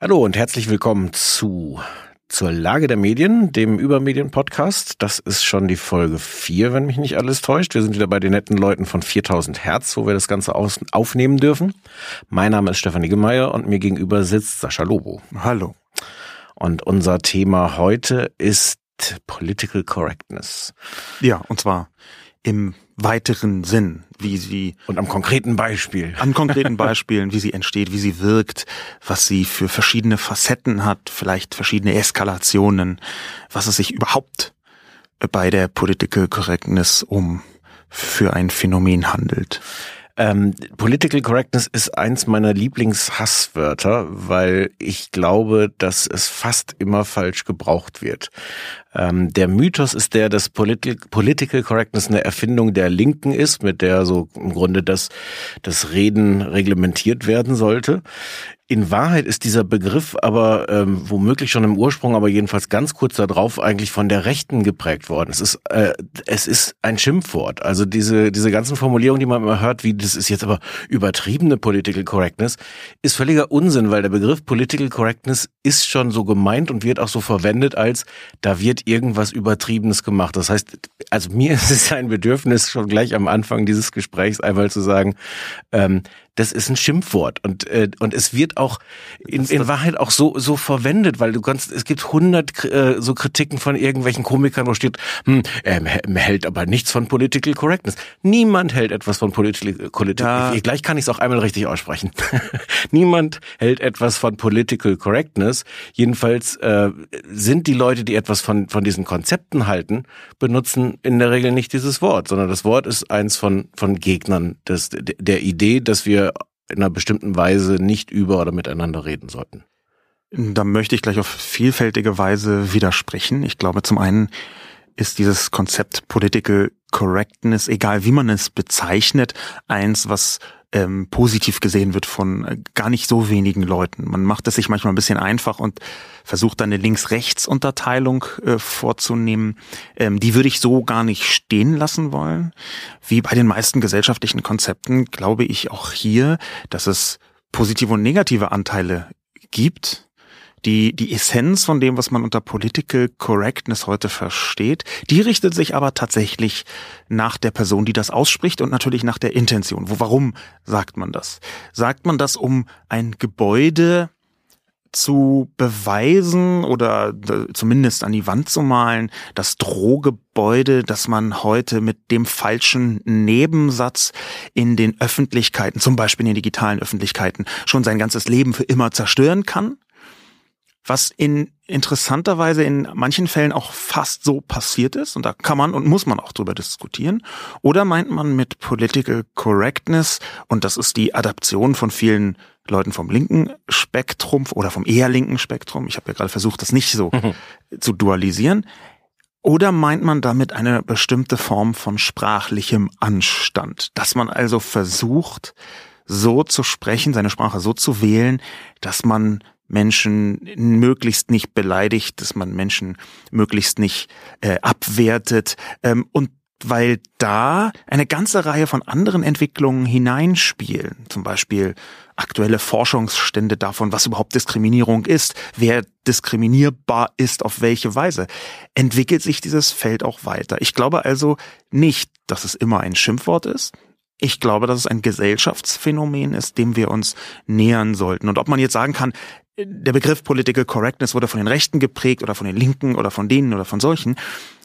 Hallo und herzlich willkommen zu zur Lage der Medien, dem Übermedien-Podcast. Das ist schon die Folge 4, wenn mich nicht alles täuscht. Wir sind wieder bei den netten Leuten von 4000 Hertz, wo wir das Ganze aufnehmen dürfen. Mein Name ist Stefanie Gemeier und mir gegenüber sitzt Sascha Lobo. Hallo. Und unser Thema heute ist Political Correctness. Ja, und zwar im weiteren Sinn, wie sie und am konkreten Beispiel, an konkreten Beispielen, wie sie entsteht, wie sie wirkt, was sie für verschiedene Facetten hat, vielleicht verschiedene Eskalationen, was es sich überhaupt bei der Political Correctness um für ein Phänomen handelt. Ähm, Political Correctness ist eins meiner Lieblingshasswörter, weil ich glaube, dass es fast immer falsch gebraucht wird. Ähm, der Mythos ist der, dass Political, Political Correctness eine Erfindung der Linken ist, mit der so im Grunde das, das Reden reglementiert werden sollte. In Wahrheit ist dieser Begriff aber ähm, womöglich schon im Ursprung, aber jedenfalls ganz kurz darauf eigentlich von der Rechten geprägt worden. Es ist äh, es ist ein Schimpfwort. Also diese diese ganzen Formulierungen, die man immer hört, wie das ist jetzt aber übertriebene Political Correctness, ist völliger Unsinn, weil der Begriff Political Correctness ist schon so gemeint und wird auch so verwendet als da wird irgendwas Übertriebenes gemacht. Das heißt, also mir ist es ein Bedürfnis schon gleich am Anfang dieses Gesprächs einmal zu sagen, ähm, das ist ein Schimpfwort und äh, und es wird auch in, in Wahrheit auch so so verwendet, weil du kannst es gibt hundert äh, so Kritiken von irgendwelchen Komikern, wo steht, hm, er hält aber nichts von Political Correctness. Niemand hält etwas von Political Correctness. Gleich kann ich es auch einmal richtig aussprechen. Niemand hält etwas von Political Correctness. Jedenfalls äh, sind die Leute, die etwas von von diesen Konzepten halten, benutzen in der Regel nicht dieses Wort, sondern das Wort ist eins von von Gegnern des der Idee, dass wir in einer bestimmten Weise nicht über oder miteinander reden sollten. Da möchte ich gleich auf vielfältige Weise widersprechen. Ich glaube, zum einen ist dieses Konzept Political Correctness, egal wie man es bezeichnet, eins, was ähm, positiv gesehen wird von äh, gar nicht so wenigen Leuten. Man macht es sich manchmal ein bisschen einfach und versucht dann eine Links-Rechts-Unterteilung äh, vorzunehmen. Ähm, die würde ich so gar nicht stehen lassen wollen. Wie bei den meisten gesellschaftlichen Konzepten glaube ich auch hier, dass es positive und negative Anteile gibt die, die Essenz von dem, was man unter Political Correctness heute versteht, die richtet sich aber tatsächlich nach der Person, die das ausspricht und natürlich nach der Intention. Wo, warum sagt man das? Sagt man das, um ein Gebäude zu beweisen oder zumindest an die Wand zu malen, das Drohgebäude, das man heute mit dem falschen Nebensatz in den Öffentlichkeiten, zum Beispiel in den digitalen Öffentlichkeiten, schon sein ganzes Leben für immer zerstören kann? Was in interessanter Weise in manchen Fällen auch fast so passiert ist, und da kann man und muss man auch drüber diskutieren, oder meint man mit Political Correctness, und das ist die Adaption von vielen Leuten vom linken Spektrum oder vom eher linken Spektrum, ich habe ja gerade versucht, das nicht so mhm. zu dualisieren, oder meint man damit eine bestimmte Form von sprachlichem Anstand, dass man also versucht, so zu sprechen, seine Sprache so zu wählen, dass man Menschen möglichst nicht beleidigt, dass man Menschen möglichst nicht äh, abwertet ähm, und weil da eine ganze Reihe von anderen Entwicklungen hineinspielen, zum Beispiel aktuelle Forschungsstände davon, was überhaupt Diskriminierung ist, wer diskriminierbar ist, auf welche Weise, entwickelt sich dieses Feld auch weiter. Ich glaube also nicht, dass es immer ein Schimpfwort ist. Ich glaube, dass es ein Gesellschaftsphänomen ist, dem wir uns nähern sollten. Und ob man jetzt sagen kann, der Begriff Political Correctness wurde von den Rechten geprägt oder von den Linken oder von denen oder von solchen.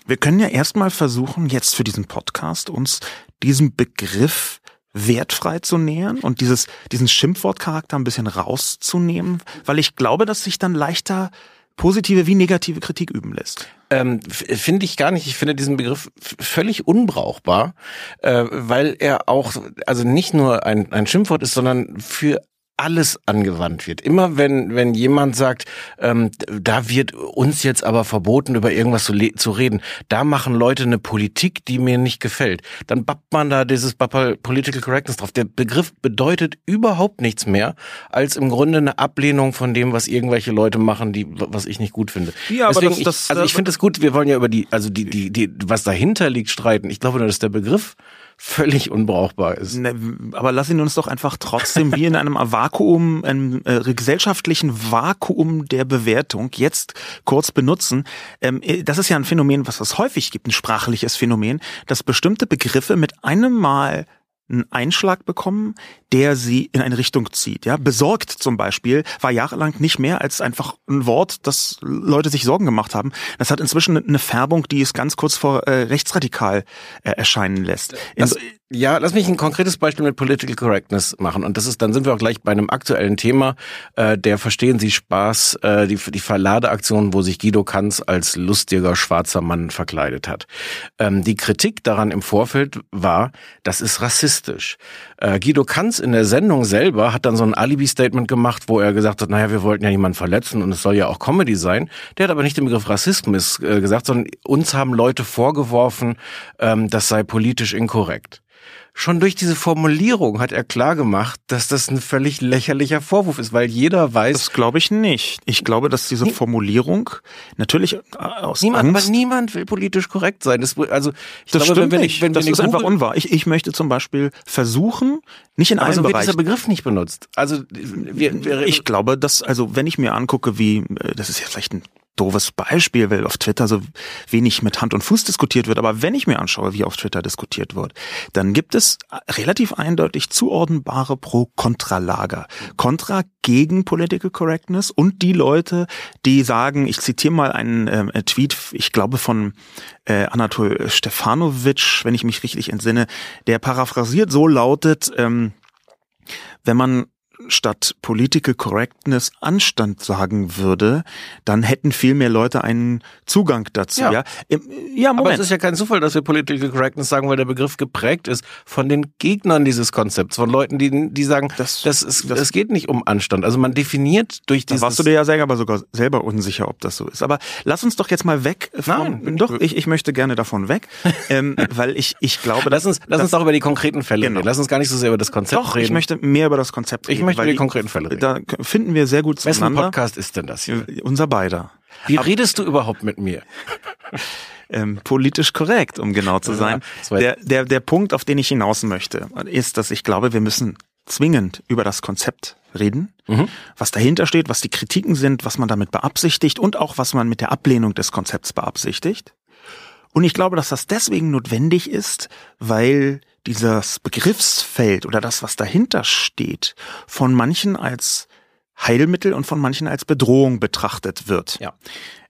Wir können ja erstmal versuchen, jetzt für diesen Podcast uns diesem Begriff wertfrei zu nähern und dieses, diesen Schimpfwortcharakter ein bisschen rauszunehmen, weil ich glaube, dass sich dann leichter positive wie negative Kritik üben lässt. Ähm, finde ich gar nicht. Ich finde diesen Begriff völlig unbrauchbar, äh, weil er auch, also nicht nur ein, ein Schimpfwort ist, sondern für alles angewandt wird. Immer wenn, wenn jemand sagt, ähm, da wird uns jetzt aber verboten, über irgendwas zu, zu reden, da machen Leute eine Politik, die mir nicht gefällt, dann bappt man da dieses Political Correctness drauf. Der Begriff bedeutet überhaupt nichts mehr, als im Grunde eine Ablehnung von dem, was irgendwelche Leute machen, die, was ich nicht gut finde. Ja, Deswegen, aber das, das, ich, also ich finde es gut, wir wollen ja über die, also die, die, die, was dahinter liegt, streiten. Ich glaube nur, dass der Begriff völlig unbrauchbar ist. Ne, aber lass ihn uns doch einfach trotzdem wie in einem Vakuum, einem äh, gesellschaftlichen Vakuum der Bewertung jetzt kurz benutzen. Ähm, äh, das ist ja ein Phänomen, was es häufig gibt, ein sprachliches Phänomen, dass bestimmte Begriffe mit einem Mal einen Einschlag bekommen, der sie in eine Richtung zieht. Ja, besorgt zum Beispiel war jahrelang nicht mehr als einfach ein Wort, das Leute sich Sorgen gemacht haben. Das hat inzwischen eine Färbung, die es ganz kurz vor äh, rechtsradikal äh, erscheinen lässt. Das, ja, lass mich ein konkretes Beispiel mit Political Correctness machen. Und das ist, dann sind wir auch gleich bei einem aktuellen Thema, äh, der Verstehen Sie Spaß, äh, die, die Verladeaktion, wo sich Guido Kanz als lustiger schwarzer Mann verkleidet hat. Ähm, die Kritik daran im Vorfeld war, das ist rassistisch. Äh, Guido Kanz in der Sendung selber hat dann so ein Alibi-Statement gemacht, wo er gesagt hat, naja, wir wollten ja niemanden verletzen und es soll ja auch Comedy sein. Der hat aber nicht den Begriff Rassismus äh, gesagt, sondern uns haben Leute vorgeworfen, ähm, das sei politisch inkorrekt. Schon durch diese Formulierung hat er klar gemacht, dass das ein völlig lächerlicher Vorwurf ist, weil jeder weiß. Das glaube ich nicht. Ich glaube, dass diese Formulierung natürlich äh, aus niemand, Angst, aber niemand will politisch korrekt sein. Das, also ich das glaube, stimmt wenn, nicht. wenn, wenn das wir ist eine einfach Google- unwahr. Ich, ich möchte zum Beispiel versuchen, nicht in aber allen so wird Bereichen. dieser Begriff nicht benutzt. Also wir, wir Ich glaube, dass, also wenn ich mir angucke, wie, äh, das ist ja vielleicht ein doofes Beispiel, weil auf Twitter so wenig mit Hand und Fuß diskutiert wird, aber wenn ich mir anschaue, wie auf Twitter diskutiert wird, dann gibt es relativ eindeutig zuordnenbare Pro-Kontra-Lager. Kontra gegen Political Correctness und die Leute, die sagen, ich zitiere mal einen äh, Tweet, ich glaube von äh, Anatol Stefanovic, wenn ich mich richtig entsinne, der paraphrasiert so lautet, ähm, wenn man statt Political Correctness Anstand sagen würde, dann hätten viel mehr Leute einen Zugang dazu. Ja. Ja, Im- ja aber Moment. es ist ja kein Zufall, dass wir Political Correctness sagen, weil der Begriff geprägt ist von den Gegnern dieses Konzepts, von Leuten, die, die sagen, Das- das, ist, das- es geht nicht um Anstand. Also man definiert durch da dieses... warst du dir ja selber aber sogar selber unsicher, ob das so ist. Aber lass uns doch jetzt mal weg von. Nein. doch, ich, ich möchte gerne davon weg, ähm, weil ich ich glaube, lass uns, lass uns doch über die konkreten Fälle Genau. reden. Lass uns gar nicht so sehr über das Konzept doch, reden. ich möchte mehr über das Konzept Ich reden, möchte weil über die konkreten Fälle reden. Da finden wir sehr gut Wessen zueinander. Podcast ist denn das hier? Unser beider. Wie redest du überhaupt mit mir? ähm, politisch korrekt, um genau zu sein. Der, der, der Punkt, auf den ich hinaus möchte, ist, dass ich glaube, wir müssen zwingend über das Konzept reden, was dahinter steht, was die Kritiken sind, was man damit beabsichtigt und auch was man mit der Ablehnung des Konzepts beabsichtigt. Und ich glaube, dass das deswegen notwendig ist, weil dieses Begriffsfeld oder das, was dahinter steht, von manchen als Heilmittel und von manchen als Bedrohung betrachtet wird. Ja.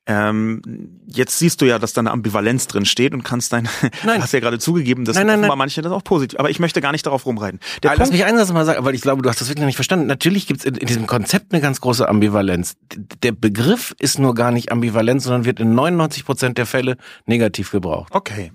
Ähm, jetzt siehst du ja, dass da eine Ambivalenz drin steht und kannst dein, Nein. hast ja gerade zugegeben, dass Nein, nein, nein. manche das auch positiv, aber ich möchte gar nicht darauf rumreiten. Der Ah, Lass Punkt, mich einen Satz mal sagen, weil ich glaube, du hast das wirklich noch nicht verstanden. Natürlich gibt es in, in diesem Konzept eine ganz große Ambivalenz. Der Begriff ist nur gar nicht ambivalent, sondern wird in 99 Prozent der Fälle negativ gebraucht. okay.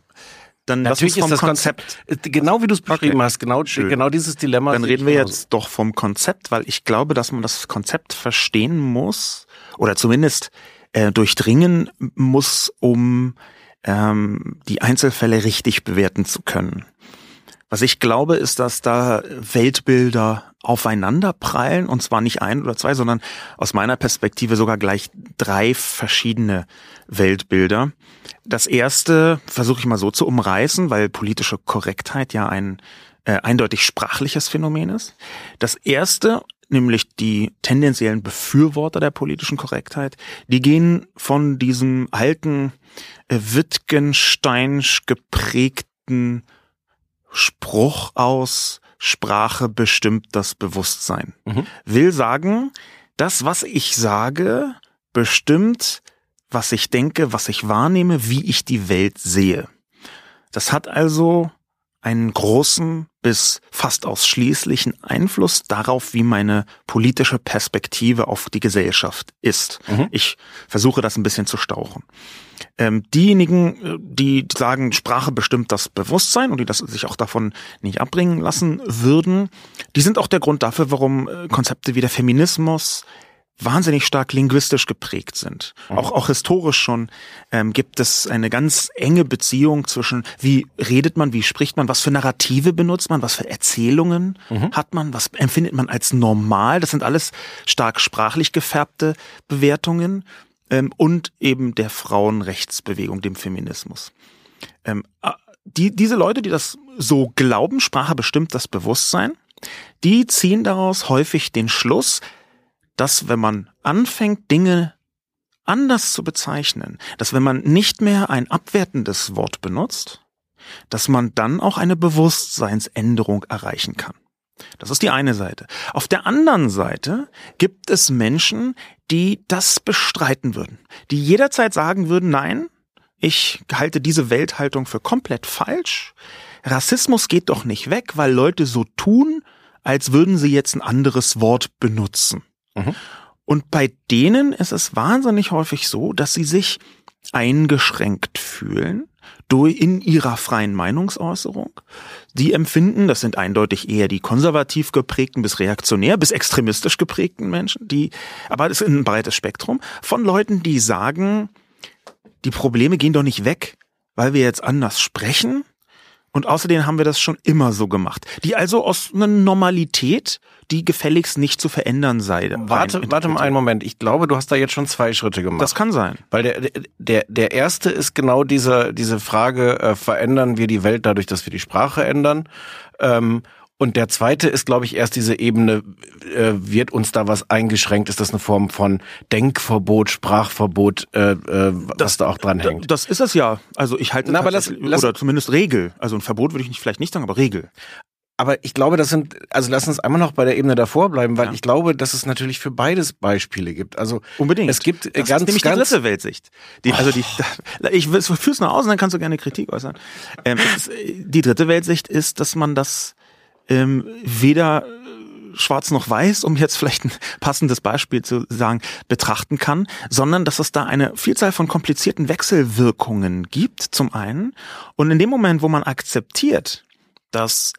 Dann lass Natürlich uns ist vom das Konzept, genau wie du es beschrieben Okay. hast, genau, Schön. genau dieses Dilemma. Dann reden wir jetzt doch vom Konzept, weil ich glaube, dass man das Konzept verstehen muss oder zumindest äh, durchdringen muss, um ähm, die Einzelfälle richtig bewerten zu können. Was ich glaube, ist, dass da Weltbilder aufeinander prallen und zwar nicht ein oder zwei, sondern aus meiner Perspektive sogar gleich drei verschiedene Weltbilder. Das erste versuche ich mal so zu umreißen, weil politische Korrektheit ja ein äh, eindeutig sprachliches Phänomen ist. Das erste, nämlich die tendenziellen Befürworter der politischen Korrektheit, die gehen von diesem alten äh, Wittgensteinsch geprägten Spruch aus, Sprache bestimmt das Bewusstsein. Mhm. Will sagen, das, was ich sage, bestimmt, was ich denke, was ich wahrnehme, wie ich die Welt sehe. Das hat also einen großen bis fast ausschließlichen Einfluss darauf, wie meine politische Perspektive auf die Gesellschaft ist. Mhm. Ich versuche das ein bisschen zu stauchen. Ähm, diejenigen, äh, die sagen, Sprache bestimmt das Bewusstsein und die das sich auch davon nicht abbringen lassen würden, die sind auch der Grund dafür, warum äh, Konzepte wie der Feminismus wahnsinnig stark linguistisch geprägt sind. Auch, auch historisch schon ähm, gibt es eine ganz enge Beziehung zwischen, wie redet man, wie spricht man, was für Narrative benutzt man, was für Erzählungen hat man, was empfindet man als normal. Das sind alles stark sprachlich gefärbte Bewertungen ähm, und eben der Frauenrechtsbewegung, dem Feminismus. Ähm, die, diese Leute, die das so glauben, Sprache bestimmt das Bewusstsein, die ziehen daraus häufig den Schluss, dass wenn man anfängt, Dinge anders zu bezeichnen, dass wenn man nicht mehr ein abwertendes Wort benutzt, dass man dann auch eine Bewusstseinsänderung erreichen kann. Das ist die eine Seite. Auf der anderen Seite gibt es Menschen, die das bestreiten würden, die jederzeit sagen würden, nein, ich halte diese Welthaltung für komplett falsch. Rassismus geht doch nicht weg, weil Leute so tun, als würden sie jetzt ein anderes Wort benutzen. Mhm. Und bei denen ist es wahnsinnig häufig so, dass sie sich eingeschränkt fühlen durch in ihrer freien Meinungsäußerung. Die empfinden, das sind eindeutig eher die konservativ geprägten bis reaktionär bis extremistisch geprägten Menschen, die, aber es ist ein breites Spektrum von Leuten, die sagen, die Probleme gehen doch nicht weg, weil wir jetzt anders sprechen, und außerdem haben wir das schon immer so gemacht. Die also aus einer Normalität, die gefälligst nicht zu verändern sei. Warte, warte mal einen Moment. Ich glaube, du hast da jetzt schon zwei Schritte gemacht. Das kann sein. Weil der, der, der erste ist genau diese, diese Frage, äh, verändern wir die Welt dadurch, dass wir die Sprache ändern? Ähm, und der zweite ist, glaube ich, erst diese Ebene, äh, wird uns da was eingeschränkt? Ist das eine Form von Denkverbot, Sprachverbot, äh, äh, was das, da auch dran hängt? Das ist es ja. Also ich halte Na, aber lass, lass, oder zumindest Regel. Also ein Verbot würde ich nicht vielleicht nicht sagen, aber Regel. Aber ich glaube, das sind, also lass uns einmal noch bei der Ebene davor bleiben, weil ja. ich glaube, dass es natürlich für beides Beispiele gibt. Also unbedingt. Es gibt das ganz, ist nämlich ganz die dritte Weltsicht. Die, oh. Also die, ich führ's noch aus und dann kannst du gerne Kritik äußern. Ähm, ist, die dritte Weltsicht ist, dass man das ähm, weder äh, schwarz noch weiß, um jetzt vielleicht ein passendes Beispiel zu sagen, betrachten kann, sondern dass es da eine Vielzahl von komplizierten Wechselwirkungen gibt, zum einen. Und in dem Moment, wo man akzeptiert, dass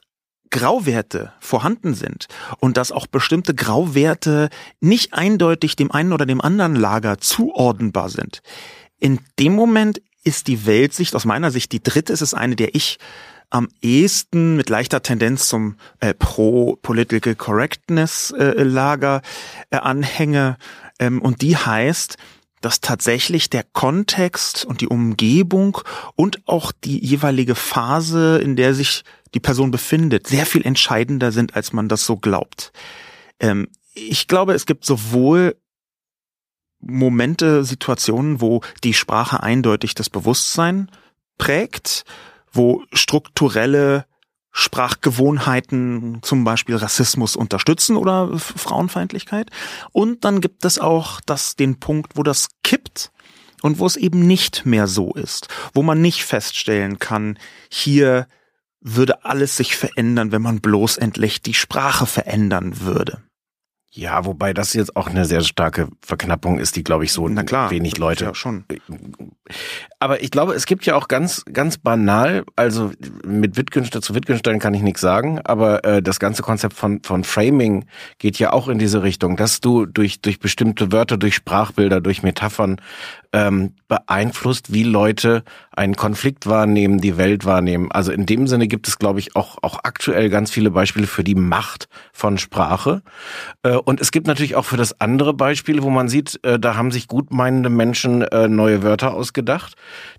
Grauwerte vorhanden sind und dass auch bestimmte Grauwerte nicht eindeutig dem einen oder dem anderen Lager zuordnenbar sind, in dem Moment ist die Weltsicht aus meiner Sicht die dritte, ist es eine, der ich am ehesten mit leichter Tendenz zum äh, Pro-Political Correctness-Lager äh, äh, anhänge. Ähm, und die heißt, dass tatsächlich der Kontext und die Umgebung und auch die jeweilige Phase, in der sich die Person befindet, sehr viel entscheidender sind, als man das so glaubt. Ähm, ich glaube, es gibt sowohl Momente, Situationen, wo die Sprache eindeutig das Bewusstsein prägt wo strukturelle Sprachgewohnheiten, zum Beispiel Rassismus unterstützen oder Frauenfeindlichkeit. Und dann gibt es auch das, den Punkt, wo das kippt und wo es eben nicht mehr so ist, wo man nicht feststellen kann, hier würde alles sich verändern, wenn man bloß endlich die Sprache verändern würde. Ja, wobei das jetzt auch eine sehr starke Verknappung ist, die, glaube ich, so Na klar, wenig Leute. Ja, schon. Aber ich glaube, es gibt ja auch ganz, ganz banal, also mit Wittgenstein zu Wittgenstein kann ich nichts sagen, aber äh, das ganze Konzept von, von Framing geht ja auch in diese Richtung, dass du durch, durch bestimmte Wörter, durch Sprachbilder, durch Metaphern ähm, beeinflusst, wie Leute einen Konflikt wahrnehmen, die Welt wahrnehmen. Also in dem Sinne gibt es, glaube ich, auch, auch aktuell ganz viele Beispiele für die Macht von Sprache. Äh, und es gibt natürlich auch für das andere Beispiel, wo man sieht, äh, da haben sich gutmeinende Menschen äh, neue Wörter ausgedacht.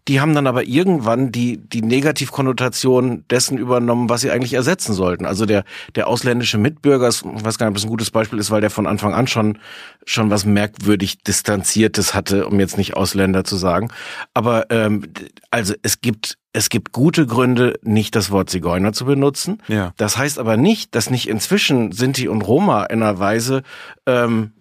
Die haben dann aber irgendwann die, die Negativkonnotation dessen übernommen, was sie eigentlich ersetzen sollten. Also der, der ausländische Mitbürger, ich weiß gar nicht, ob das ein gutes Beispiel ist, weil der von Anfang an schon, schon was merkwürdig Distanziertes hatte, um jetzt nicht aus Ausländer zu sagen. Aber ähm, also es gibt es gibt gute Gründe, nicht das Wort Zigeuner zu benutzen. Ja. Das heißt aber nicht, dass nicht inzwischen Sinti und Roma in einer Weise ähm,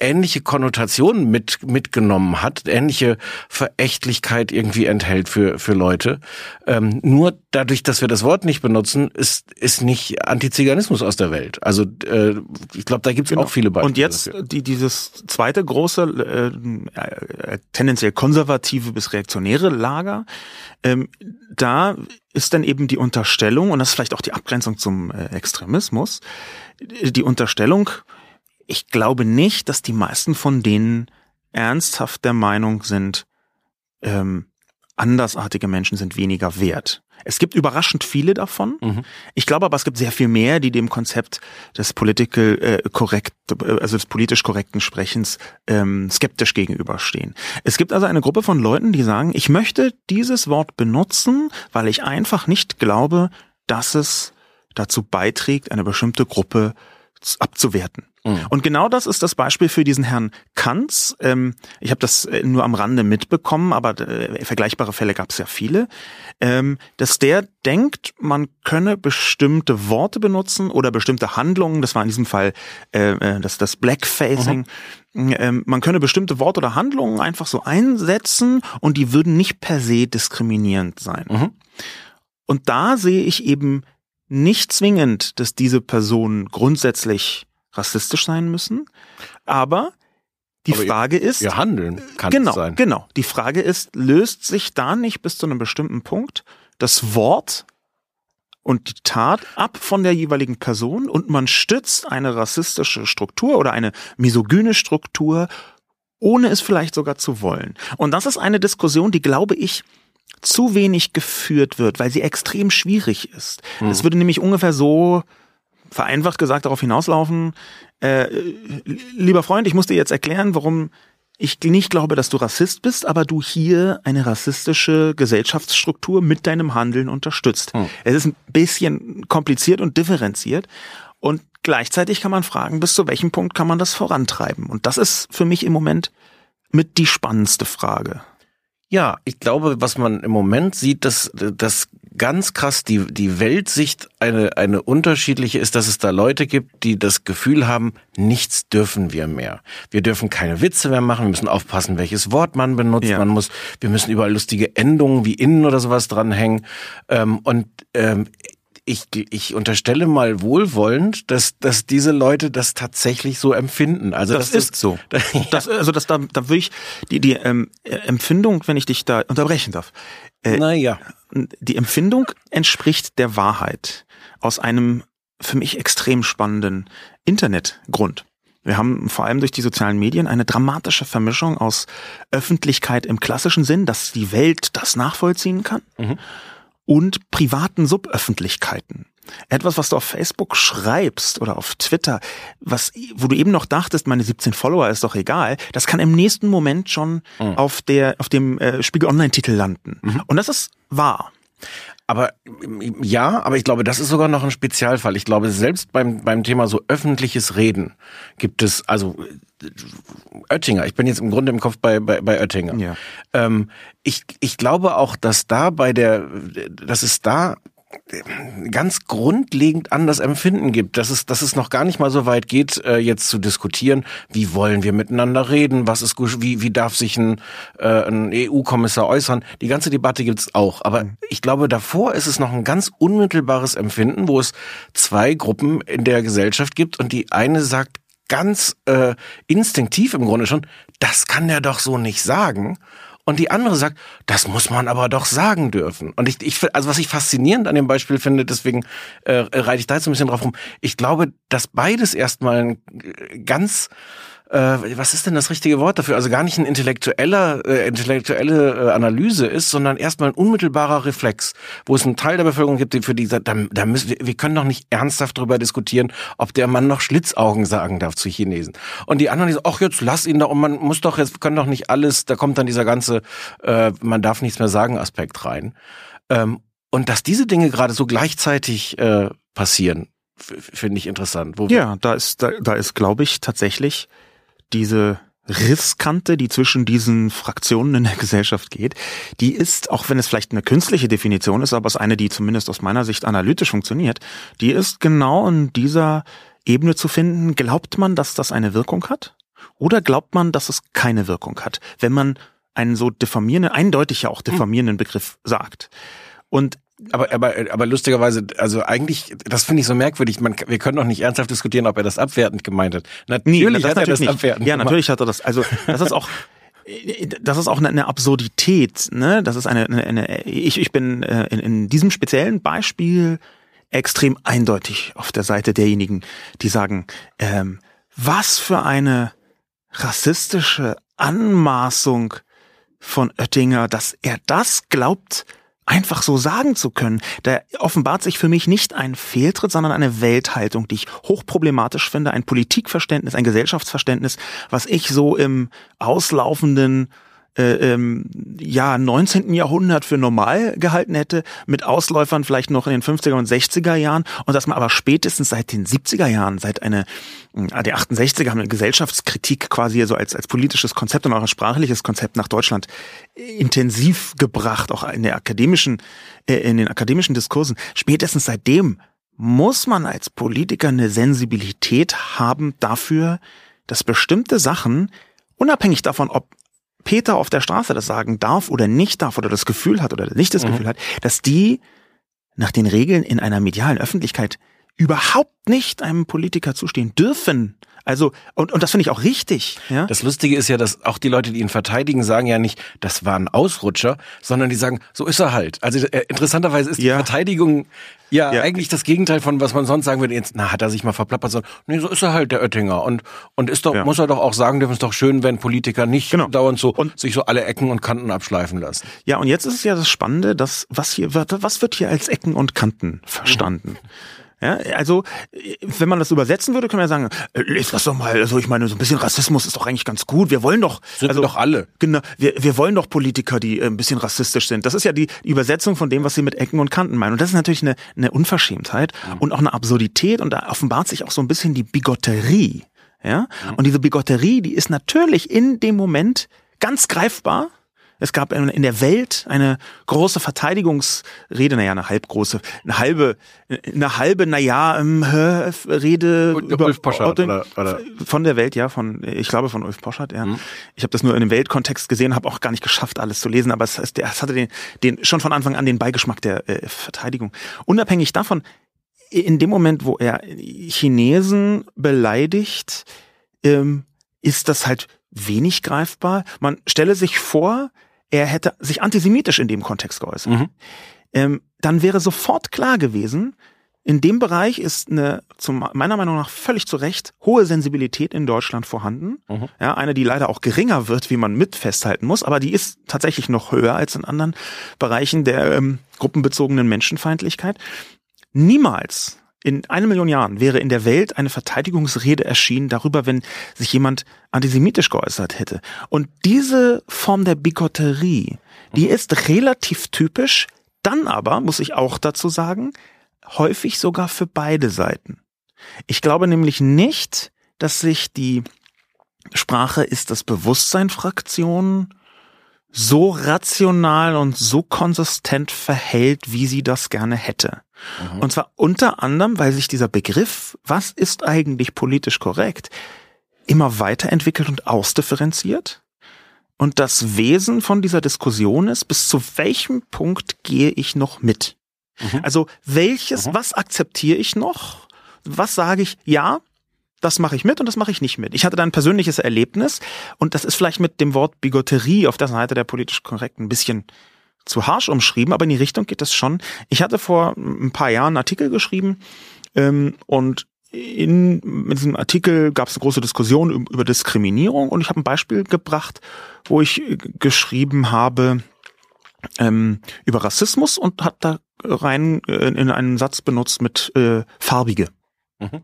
ähnliche Konnotationen mit, mitgenommen hat, ähnliche Verächtlichkeit irgendwie enthält für, für Leute. Ähm, nur dadurch, dass wir das Wort nicht benutzen, ist, ist nicht Antiziganismus aus der Welt. Also äh, ich glaube, da gibt es genau. auch viele Beispiele. Und jetzt die, dieses zweite große, äh, äh, tendenziell konservative bis reaktionäre Lager, ähm, da ist dann eben die Unterstellung, und das ist vielleicht auch die Abgrenzung zum äh, Extremismus, die Unterstellung, ich glaube nicht, dass die meisten von denen ernsthaft der Meinung sind, ähm, andersartige Menschen sind weniger wert. Es gibt überraschend viele davon. Mhm. Ich glaube aber, es gibt sehr viel mehr, die dem Konzept des political äh, korrekt, also des politisch korrekten Sprechens ähm, skeptisch gegenüberstehen. Es gibt also eine Gruppe von Leuten, die sagen, ich möchte dieses Wort benutzen, weil ich einfach nicht glaube, dass es dazu beiträgt, eine bestimmte Gruppe abzuwerten. Mhm. Und genau das ist das Beispiel für diesen Herrn Kanz. Ähm, ich habe das äh, nur am Rande mitbekommen, aber äh, vergleichbare Fälle gab es ja viele, ähm, dass der denkt, man könne bestimmte Worte benutzen oder bestimmte Handlungen, das war in diesem Fall äh, das, das Blackfacing, mhm. ähm, man könne bestimmte Worte oder Handlungen einfach so einsetzen und die würden nicht per se diskriminierend sein. Mhm. Und da sehe ich eben nicht zwingend, dass diese Personen grundsätzlich rassistisch sein müssen, aber die aber Frage ihr, ist, ihr Handeln kann genau, sein. Genau. Die Frage ist, löst sich da nicht bis zu einem bestimmten Punkt das Wort und die Tat ab von der jeweiligen Person und man stützt eine rassistische Struktur oder eine misogyne Struktur, ohne es vielleicht sogar zu wollen. Und das ist eine Diskussion, die glaube ich zu wenig geführt wird, weil sie extrem schwierig ist. Es mhm. würde nämlich ungefähr so vereinfacht gesagt darauf hinauslaufen, äh, lieber Freund, ich muss dir jetzt erklären, warum ich nicht glaube, dass du Rassist bist, aber du hier eine rassistische Gesellschaftsstruktur mit deinem Handeln unterstützt. Hm. Es ist ein bisschen kompliziert und differenziert. Und gleichzeitig kann man fragen, bis zu welchem Punkt kann man das vorantreiben? Und das ist für mich im Moment mit die spannendste Frage. Ja, ich glaube, was man im Moment sieht, dass, dass ganz krass die, die Weltsicht eine, eine unterschiedliche ist, dass es da Leute gibt, die das Gefühl haben, nichts dürfen wir mehr. Wir dürfen keine Witze mehr machen, wir müssen aufpassen, welches Wort man benutzt, ja. man muss, wir müssen überall lustige Endungen wie innen oder sowas dranhängen. Ähm, und ähm, ich, ich unterstelle mal wohlwollend, dass, dass diese Leute das tatsächlich so empfinden. Also das, das ist so. Das, also das da, da würde ich die die ähm, Empfindung, wenn ich dich da unterbrechen darf. Äh, naja. Die Empfindung entspricht der Wahrheit aus einem für mich extrem spannenden Internetgrund. Wir haben vor allem durch die sozialen Medien eine dramatische Vermischung aus Öffentlichkeit im klassischen Sinn, dass die Welt das nachvollziehen kann, mhm und privaten Suböffentlichkeiten. Etwas, was du auf Facebook schreibst oder auf Twitter, was, wo du eben noch dachtest, meine 17 Follower ist doch egal, das kann im nächsten Moment schon mhm. auf der, auf dem äh, Spiegel Online-Titel landen. Mhm. Und das ist wahr. Aber ja, aber ich glaube, das ist sogar noch ein Spezialfall. Ich glaube, selbst beim, beim Thema so öffentliches Reden gibt es, also Oettinger, ich bin jetzt im Grunde im Kopf bei, bei, bei Oettinger. Ja. Ähm, ich, ich glaube auch, dass da bei der, dass es da ganz grundlegend anders Empfinden gibt, dass es, dass es noch gar nicht mal so weit geht, äh, jetzt zu diskutieren, wie wollen wir miteinander reden, was ist wie, wie darf sich ein, äh, ein EU-Kommissar äußern. Die ganze Debatte gibt's auch. Aber mhm. ich glaube, davor ist es noch ein ganz unmittelbares Empfinden, wo es zwei Gruppen in der Gesellschaft gibt und die eine sagt ganz äh, instinktiv im Grunde schon, das kann der doch so nicht sagen. Und die andere sagt, das muss man aber doch sagen dürfen. Und ich, ich also was ich faszinierend an dem Beispiel finde, deswegen äh, reite ich da jetzt ein bisschen drauf rum. Ich glaube, dass beides erstmal ein ganz äh, was ist denn das richtige Wort dafür? Also gar nicht ein intellektueller, äh, intellektuelle äh, Analyse ist, sondern erstmal ein unmittelbarer Reflex, wo es einen Teil der Bevölkerung gibt, die für die sagt, da, da müssen wir, wir können doch nicht ernsthaft darüber diskutieren, ob der Mann noch Schlitzaugen sagen darf zu Chinesen. Und die anderen, die sagen, ach jetzt lass ihn doch, und man muss doch jetzt, können doch nicht alles, da kommt dann dieser ganze, äh, man darf nichts mehr sagen Aspekt rein. Ähm, und dass diese Dinge gerade so gleichzeitig äh, passieren, finde ich interessant. Ja, da ist, da, da ist, glaube ich, tatsächlich diese Risskante, die zwischen diesen Fraktionen in der Gesellschaft geht, die ist, auch wenn es vielleicht eine künstliche Definition ist, aber es ist eine, die zumindest aus meiner Sicht analytisch funktioniert, die ist genau in dieser Ebene zu finden. Glaubt man, dass das eine Wirkung hat? Oder glaubt man, dass es keine Wirkung hat, wenn man einen so diffamierenden, eindeutig ja auch diffamierenden Begriff sagt? Und aber, aber, aber lustigerweise, also eigentlich, das finde ich so merkwürdig. Man, wir können doch nicht ernsthaft diskutieren, ob er das abwertend gemeint hat. Natürlich nee, hat er das nicht. abwertend. Ja, natürlich hat er das. Also das ist auch, das ist auch eine, Absurdität. Ne, das ist eine, eine, eine ich, ich bin äh, in, in diesem speziellen Beispiel extrem eindeutig auf der Seite derjenigen, die sagen, ähm, was für eine rassistische Anmaßung von Oettinger, dass er das glaubt, einfach so sagen zu können. Da offenbart sich für mich nicht ein Fehltritt, sondern eine Welthaltung, die ich hochproblematisch finde, ein Politikverständnis, ein Gesellschaftsverständnis, was ich so im auslaufenden äh, ähm, ja 19. Jahrhundert für normal gehalten hätte, mit Ausläufern vielleicht noch in den 50er und 60er Jahren und dass man aber spätestens seit den 70er Jahren, seit eine äh, die 68er haben eine Gesellschaftskritik quasi so als als politisches Konzept und auch als sprachliches Konzept nach Deutschland intensiv gebracht, auch in der akademischen äh, in den akademischen Diskursen. Spätestens seitdem muss man als Politiker eine Sensibilität haben dafür, dass bestimmte Sachen unabhängig davon, ob Peter auf der Straße das sagen darf oder nicht darf oder das Gefühl hat oder nicht das mhm. Gefühl hat, dass die nach den Regeln in einer medialen Öffentlichkeit überhaupt nicht einem Politiker zustehen dürfen. Also, und, und das finde ich auch richtig. Ja? Das Lustige ist ja, dass auch die Leute, die ihn verteidigen, sagen ja nicht, das war ein Ausrutscher, sondern die sagen, so ist er halt. Also äh, interessanterweise ist die ja. Verteidigung ja, ja, eigentlich das Gegenteil von was man sonst sagen würde. Jetzt, na, hat er sich mal verplappert, sondern nee, so ist er halt, der Oettinger. Und, und ist doch, ja. muss er doch auch sagen, dürfen es doch schön, wenn Politiker nicht genau. dauernd so und sich so alle Ecken und Kanten abschleifen lassen. Ja, und jetzt ist es ja das Spannende, dass was hier wird, was wird hier als Ecken und Kanten verstanden? Mhm. Ja, also wenn man das übersetzen würde, können wir sagen, äh, lest das doch mal. Also ich meine, so ein bisschen Rassismus ist doch eigentlich ganz gut. Wir wollen doch, sind also, doch alle. Genau, wir, wir wollen doch Politiker, die äh, ein bisschen rassistisch sind. Das ist ja die Übersetzung von dem, was sie mit Ecken und Kanten meinen. Und das ist natürlich eine, eine Unverschämtheit mhm. und auch eine Absurdität. Und da offenbart sich auch so ein bisschen die Bigotterie. Ja, mhm. und diese Bigotterie, die ist natürlich in dem Moment ganz greifbar es gab in der Welt eine große Verteidigungsrede, naja, eine halbgroße, eine halbe, eine halbe, naja, ähm, Rede über Ulf Poschardt, oder, oder? von der Welt, ja, von, ich glaube von Ulf Poschardt, ja. Mhm. Ich habe das nur in dem Weltkontext gesehen, habe auch gar nicht geschafft, alles zu lesen, aber es, es, es hatte den, den schon von Anfang an den Beigeschmack der äh, Verteidigung. Unabhängig davon, in dem Moment, wo er Chinesen beleidigt, ähm, ist das halt wenig greifbar. Man stelle sich vor, er hätte sich antisemitisch in dem Kontext geäußert, mhm. ähm, dann wäre sofort klar gewesen, in dem Bereich ist eine, zum, meiner Meinung nach völlig zu Recht, hohe Sensibilität in Deutschland vorhanden. Mhm. Ja, eine, die leider auch geringer wird, wie man mit festhalten muss, aber die ist tatsächlich noch höher als in anderen Bereichen der ähm, gruppenbezogenen Menschenfeindlichkeit. Niemals in einer Million Jahren wäre in der Welt eine Verteidigungsrede erschienen darüber, wenn sich jemand antisemitisch geäußert hätte. Und diese Form der Bigotterie, die ist relativ typisch, dann aber, muss ich auch dazu sagen, häufig sogar für beide Seiten. Ich glaube nämlich nicht, dass sich die Sprache ist das Bewusstsein Fraktion so rational und so konsistent verhält, wie sie das gerne hätte. Mhm. Und zwar unter anderem, weil sich dieser Begriff, was ist eigentlich politisch korrekt, immer weiterentwickelt und ausdifferenziert. Und das Wesen von dieser Diskussion ist, bis zu welchem Punkt gehe ich noch mit? Mhm. Also welches, mhm. was akzeptiere ich noch? Was sage ich, ja, das mache ich mit und das mache ich nicht mit. Ich hatte da ein persönliches Erlebnis und das ist vielleicht mit dem Wort Bigotterie auf der Seite der politisch korrekt ein bisschen zu harsch umschrieben, aber in die Richtung geht das schon. Ich hatte vor ein paar Jahren einen Artikel geschrieben ähm, und in mit diesem Artikel gab es eine große Diskussion über Diskriminierung und ich habe ein Beispiel gebracht, wo ich geschrieben habe ähm, über Rassismus und hat da rein äh, in einen Satz benutzt mit äh, farbige. Mhm.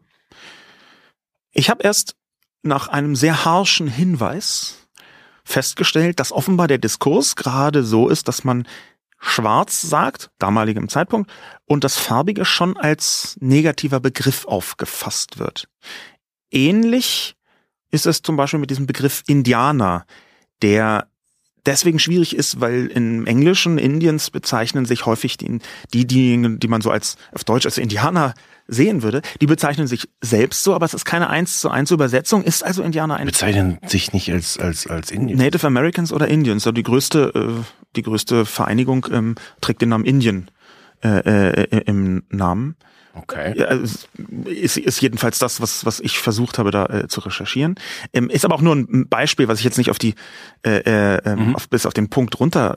Ich habe erst nach einem sehr harschen Hinweis festgestellt, dass offenbar der Diskurs gerade so ist, dass man schwarz sagt, damaligem Zeitpunkt, und das farbige schon als negativer Begriff aufgefasst wird. Ähnlich ist es zum Beispiel mit diesem Begriff Indianer, der deswegen schwierig ist, weil im Englischen Indiens bezeichnen sich häufig die, die, die, die man so als auf Deutsch als Indianer sehen würde, die bezeichnen sich selbst so, aber es ist keine eins zu eins Übersetzung, ist also Indianer ein. Bezeichnen sich nicht als, als, als Indians. Native Americans oder Indians, so die größte, äh, die größte Vereinigung ähm, trägt den Namen Indien äh, äh, im Namen. Okay. Ist, ist jedenfalls das, was, was ich versucht habe, da äh, zu recherchieren. Ähm, ist aber auch nur ein Beispiel, was ich jetzt nicht auf die äh, äh, ähm, mhm. auf, bis auf den Punkt runter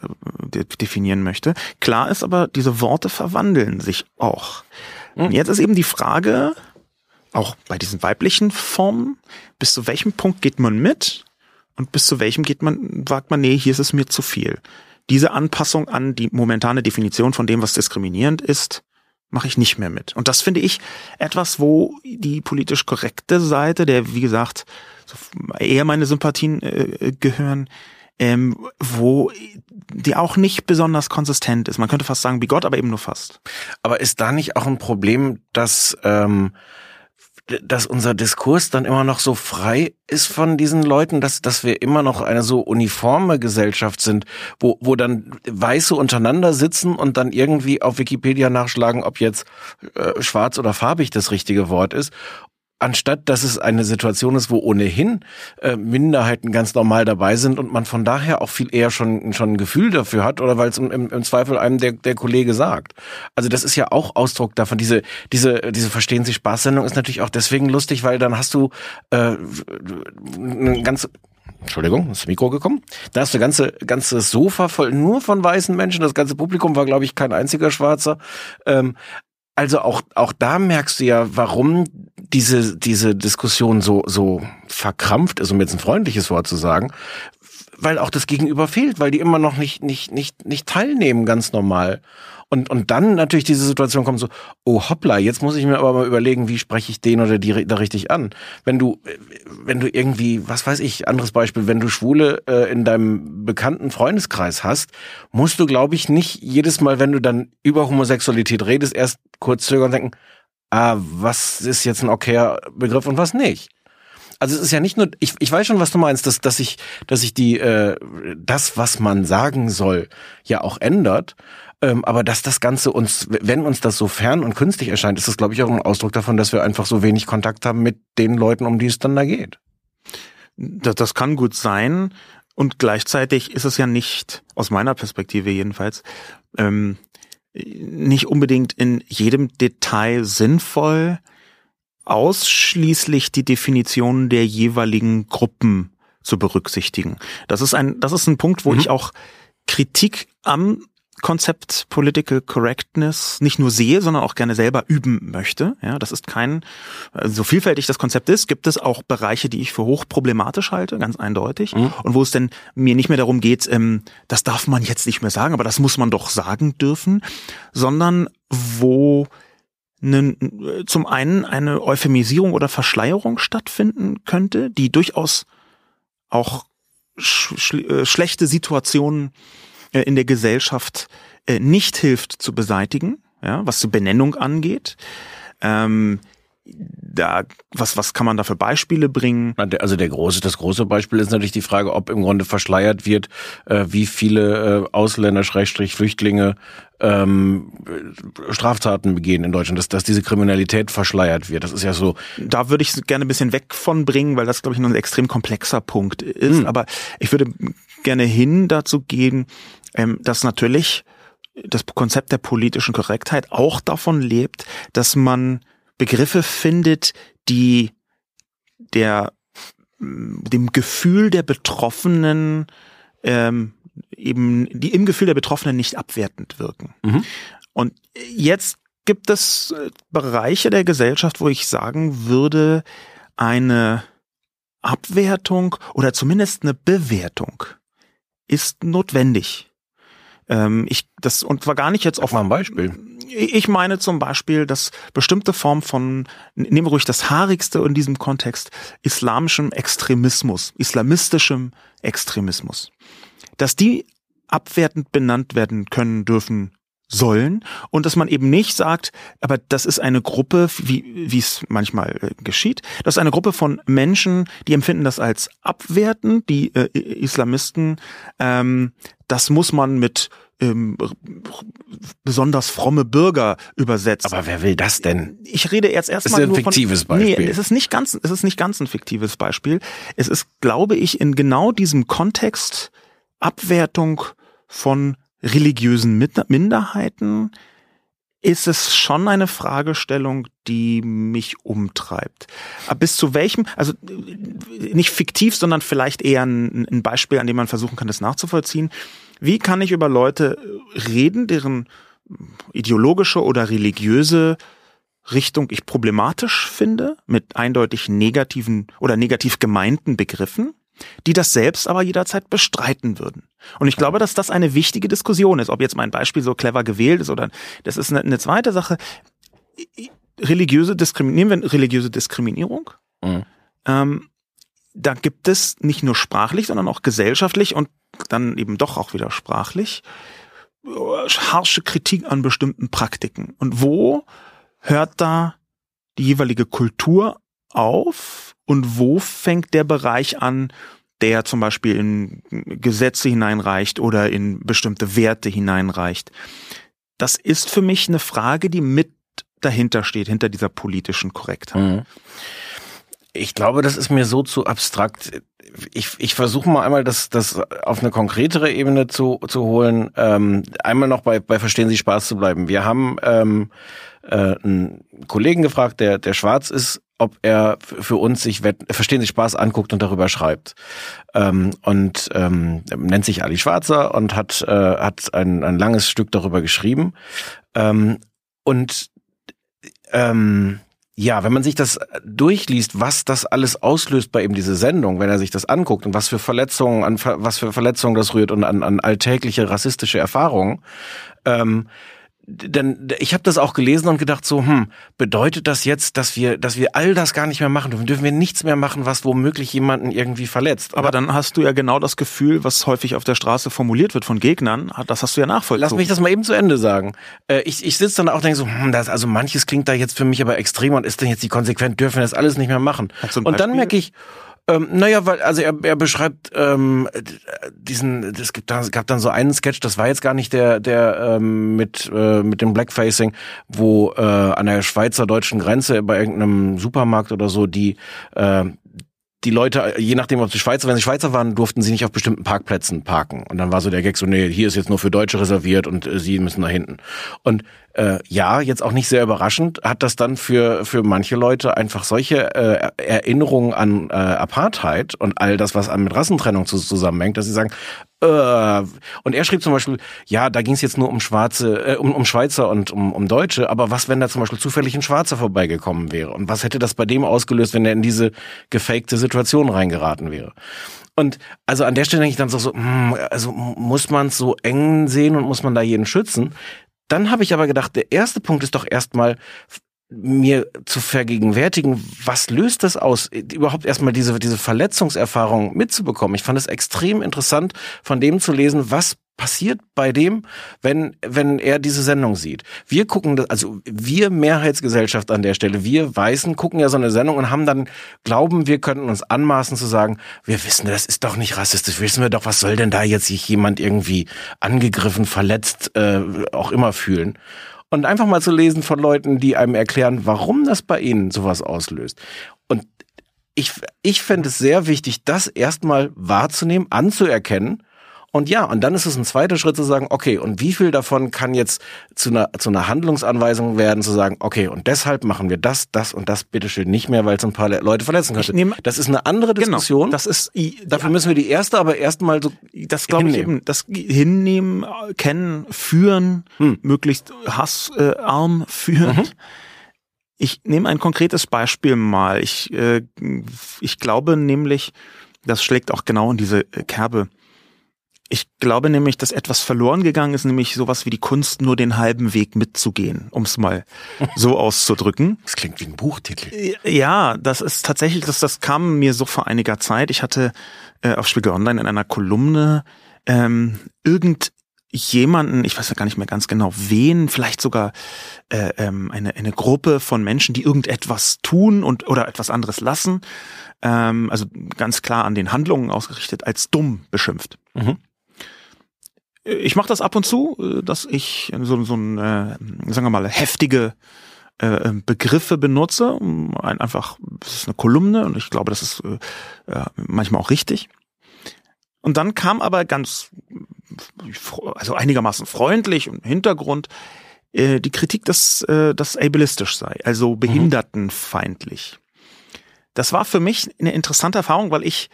äh, definieren möchte. Klar ist aber, diese Worte verwandeln sich auch. Jetzt ist eben die Frage, auch bei diesen weiblichen Formen, bis zu welchem Punkt geht man mit und bis zu welchem geht man, wagt man, nee, hier ist es mir zu viel. diese Anpassung an die momentane Definition von dem, was diskriminierend ist, mache ich nicht mehr mit. Und das finde ich etwas, wo die politisch korrekte Seite, der wie gesagt eher meine Sympathien äh, gehören, ähm, wo die auch nicht besonders konsistent ist. Man könnte fast sagen, wie Gott, aber eben nur fast. Aber ist da nicht auch ein Problem, dass ähm, dass unser Diskurs dann immer noch so frei ist von diesen Leuten, dass, dass wir immer noch eine so uniforme Gesellschaft sind, wo, wo dann Weiße untereinander sitzen und dann irgendwie auf Wikipedia nachschlagen, ob jetzt äh, schwarz oder farbig das richtige Wort ist anstatt dass es eine Situation ist, wo ohnehin äh, Minderheiten ganz normal dabei sind und man von daher auch viel eher schon schon ein Gefühl dafür hat oder weil es im, im, Zweifel einem der, der Kollege sagt. Also das ist ja auch Ausdruck davon. Diese diese diese verstehen Sie Spaßsendung ist natürlich auch deswegen lustig, weil dann hast du äh, ein ganz Entschuldigung, ist das Mikro gekommen. Da hast du ganze ganze Sofa voll nur von weißen Menschen. Das ganze Publikum war, glaube ich, kein einziger Schwarzer. Ähm, also auch, auch da merkst du ja, warum diese, diese Diskussion so, so verkrampft ist, um jetzt ein freundliches Wort zu sagen, weil auch das Gegenüber fehlt, weil die immer noch nicht, nicht, nicht, nicht teilnehmen, ganz normal. Und, und dann natürlich diese Situation kommt so, oh hoppla, jetzt muss ich mir aber mal überlegen, wie spreche ich den oder die da richtig an. Wenn du, wenn du irgendwie, was weiß ich, anderes Beispiel, wenn du Schwule äh, in deinem bekannten Freundeskreis hast, musst du, glaube ich, nicht jedes Mal, wenn du dann über Homosexualität redest, erst kurz zögern und denken, ah, was ist jetzt ein okayer Begriff und was nicht. Also es ist ja nicht nur, ich, ich weiß schon, was du meinst, dass, dass ich, dass ich die, äh, das, was man sagen soll, ja auch ändert. Ähm, aber dass das Ganze uns, wenn uns das so fern und künstlich erscheint, ist das, glaube ich, auch ein Ausdruck davon, dass wir einfach so wenig Kontakt haben mit den Leuten, um die es dann da geht. Das, das kann gut sein. Und gleichzeitig ist es ja nicht, aus meiner Perspektive jedenfalls, ähm, nicht unbedingt in jedem Detail sinnvoll, ausschließlich die Definition der jeweiligen Gruppen zu berücksichtigen. Das ist ein, das ist ein Punkt, wo mhm. ich auch Kritik am Konzept Political Correctness nicht nur sehe, sondern auch gerne selber üben möchte. Ja, das ist kein, so vielfältig das Konzept ist, gibt es auch Bereiche, die ich für hochproblematisch halte, ganz eindeutig. Mhm. Und wo es denn mir nicht mehr darum geht, ähm, das darf man jetzt nicht mehr sagen, aber das muss man doch sagen dürfen, sondern wo ne, zum einen eine Euphemisierung oder Verschleierung stattfinden könnte, die durchaus auch sch äh, schlechte Situationen in der Gesellschaft äh, nicht hilft zu beseitigen, ja, was die Benennung angeht. Ähm, da, was, was kann man da für Beispiele bringen? Also der große, das große Beispiel ist natürlich die Frage, ob im Grunde verschleiert wird, äh, wie viele äh, Ausländer, Schrägstrich, Flüchtlinge ähm, Straftaten begehen in Deutschland, dass, dass diese Kriminalität verschleiert wird. Das ist ja so. Da würde ich gerne ein bisschen weg von bringen, weil das, glaube ich, noch ein extrem komplexer Punkt ist. Hm. Aber ich würde gerne hin dazu gehen, ähm, dass natürlich das Konzept der politischen Korrektheit auch davon lebt, dass man Begriffe findet, die der dem Gefühl der Betroffenen ähm, eben, die im Gefühl der Betroffenen nicht abwertend wirken. Mhm. Und jetzt gibt es äh, Bereiche der Gesellschaft, wo ich sagen würde, eine Abwertung oder zumindest eine Bewertung ist notwendig. Ähm, ich, das, und war gar nicht jetzt auf. Mal ein Beispiel. Ich meine zum Beispiel, dass bestimmte Formen von, nehmen wir ruhig das haarigste in diesem Kontext, islamischem Extremismus, islamistischem Extremismus, dass die abwertend benannt werden können dürfen sollen und dass man eben nicht sagt, aber das ist eine Gruppe, wie wie es manchmal äh, geschieht, das ist eine Gruppe von Menschen, die empfinden das als abwertend, die äh, Islamisten, ähm, das muss man mit ähm, besonders fromme Bürger übersetzen. Aber wer will das denn? Ich rede jetzt erstmal nur von... Ist ein fiktives Beispiel. Nee, es ist nicht ganz, es ist nicht ganz ein fiktives Beispiel. Es ist, glaube ich, in genau diesem Kontext Abwertung von religiösen Minderheiten ist es schon eine Fragestellung, die mich umtreibt. Bis zu welchem, also nicht fiktiv, sondern vielleicht eher ein, Beispiel, an dem man versuchen kann, das nachzuvollziehen. Wie kann ich über Leute reden, deren ideologische oder religiöse Richtung ich problematisch finde, mit eindeutig negativen oder negativ gemeinten Begriffen? Die das selbst aber jederzeit bestreiten würden. Und ich glaube, dass das eine wichtige Diskussion ist. Ob jetzt mein Beispiel so clever gewählt ist oder das ist eine, eine zweite Sache. Religiöse Diskriminierung, religiöse Diskriminierung. Mhm. Ähm, da gibt es nicht nur sprachlich, sondern auch gesellschaftlich und dann eben doch auch wieder sprachlich harsche Kritik an bestimmten Praktiken. Und wo hört da die jeweilige Kultur auf und wo fängt der Bereich an, der zum Beispiel in Gesetze hineinreicht oder in bestimmte Werte hineinreicht. Das ist für mich eine Frage, die mit dahinter steht, hinter dieser politischen Korrektheit. Mhm. Ich glaube, das ist mir so zu abstrakt. Ich, ich versuche mal einmal das, das auf eine konkretere Ebene zu, zu holen. Ähm, einmal noch bei, bei Verstehen Sie Spaß zu bleiben. Wir haben ähm, äh, einen Kollegen gefragt, der, der schwarz ist, ob er für uns sich Verstehen Sie Spaß anguckt und darüber schreibt. Ähm, und ähm, nennt sich Ali Schwarzer und hat, äh, hat ein, ein langes Stück darüber geschrieben. Ähm, und ähm, ja, wenn man sich das durchliest, was das alles auslöst bei ihm, diese Sendung, wenn er sich das anguckt und was für Verletzungen, an was für Verletzungen das rührt und an, an alltägliche rassistische Erfahrungen, ähm, denn ich habe das auch gelesen und gedacht so, hm, bedeutet das jetzt, dass wir, dass wir all das gar nicht mehr machen dürfen? Dürfen wir nichts mehr machen, was womöglich jemanden irgendwie verletzt? Aber dann hast du ja genau das Gefühl, was häufig auf der Straße formuliert wird von Gegnern, das hast du ja nachvollzogen. Lass mich das mal eben zu Ende sagen. Äh, ich ich sitze dann auch und denke so, hm, das, also manches klingt da jetzt für mich aber extrem und ist denn jetzt die konsequent, dürfen wir das alles nicht mehr machen? Und dann merke ich, ähm, naja, weil, also er, er beschreibt ähm, diesen, es gibt da, gab dann so einen Sketch, das war jetzt gar nicht der, der ähm, mit, äh, mit dem Blackfacing, wo äh, an der Schweizer-deutschen Grenze bei irgendeinem Supermarkt oder so die äh, die Leute, je nachdem, ob sie Schweizer, wenn sie Schweizer waren, durften sie nicht auf bestimmten Parkplätzen parken. Und dann war so der Gag so, nee, hier ist jetzt nur für Deutsche reserviert und äh, sie müssen da hinten. Und äh, ja, jetzt auch nicht sehr überraschend, hat das dann für, für manche Leute einfach solche äh, Erinnerungen an äh, Apartheid und all das, was mit Rassentrennung zusammenhängt, dass sie sagen, äh, und er schrieb zum Beispiel, ja, da ging es jetzt nur um Schwarze, äh, um, um Schweizer und um, um Deutsche, aber was, wenn da zum Beispiel zufällig ein Schwarzer vorbeigekommen wäre? Und was hätte das bei dem ausgelöst, wenn er in diese gefakte Situation reingeraten wäre? Und also an der Stelle denke ich dann so, so hm, also muss man es so eng sehen und muss man da jeden schützen? Dann habe ich aber gedacht, der erste Punkt ist doch erstmal mir zu vergegenwärtigen, was löst das aus, überhaupt erstmal diese, diese Verletzungserfahrung mitzubekommen. Ich fand es extrem interessant, von dem zu lesen, was passiert bei dem, wenn, wenn er diese Sendung sieht. Wir gucken, also wir Mehrheitsgesellschaft an der Stelle, wir Weißen gucken ja so eine Sendung und haben dann, glauben, wir könnten uns anmaßen zu sagen, wir wissen, das ist doch nicht rassistisch, wissen wir doch, was soll denn da jetzt sich jemand irgendwie angegriffen, verletzt, äh, auch immer fühlen. Und einfach mal zu lesen von Leuten, die einem erklären, warum das bei ihnen sowas auslöst. Und ich, ich fände es sehr wichtig, das erstmal wahrzunehmen, anzuerkennen und ja, und dann ist es ein zweiter Schritt zu sagen, okay, und wie viel davon kann jetzt zu einer, zu einer Handlungsanweisung werden, zu sagen, okay, und deshalb machen wir das, das und das bitteschön nicht mehr, weil es ein paar Leute verletzen könnte. Nehm, das ist eine andere genau, Diskussion. Genau, das ist, dafür ja. müssen wir die erste aber erstmal so das glaube ich eben, das hinnehmen, kennen, führen, hm. möglichst hassarm führen. Mhm. Ich nehme ein konkretes Beispiel mal. Ich, äh, ich glaube nämlich, das schlägt auch genau in diese Kerbe. Ich glaube nämlich, dass etwas verloren gegangen ist, nämlich sowas wie die Kunst, nur den halben Weg mitzugehen, um es mal so auszudrücken. Das klingt wie ein Buchtitel. Ja, das ist tatsächlich, das, das kam mir so vor einiger Zeit. Ich hatte äh, auf Spiegel Online in einer Kolumne ähm, irgendjemanden, ich weiß ja gar nicht mehr ganz genau wen, vielleicht sogar äh, ähm, eine, eine Gruppe von Menschen, die irgendetwas tun und oder etwas anderes lassen, ähm, also ganz klar an den Handlungen ausgerichtet, als dumm beschimpft. Mhm. Ich mache das ab und zu, äh, dass ich so, so ein, äh, sagen wir mal, heftige äh, Begriffe benutze. Einfach, das ist eine Kolumne und ich glaube, das ist äh, manchmal auch richtig. Und dann kam aber ganz, also einigermaßen freundlich und im Hintergrund äh, die Kritik, dass äh, das ableistisch sei, also mhm. behindertenfeindlich. Das war für mich eine interessante Erfahrung, weil ich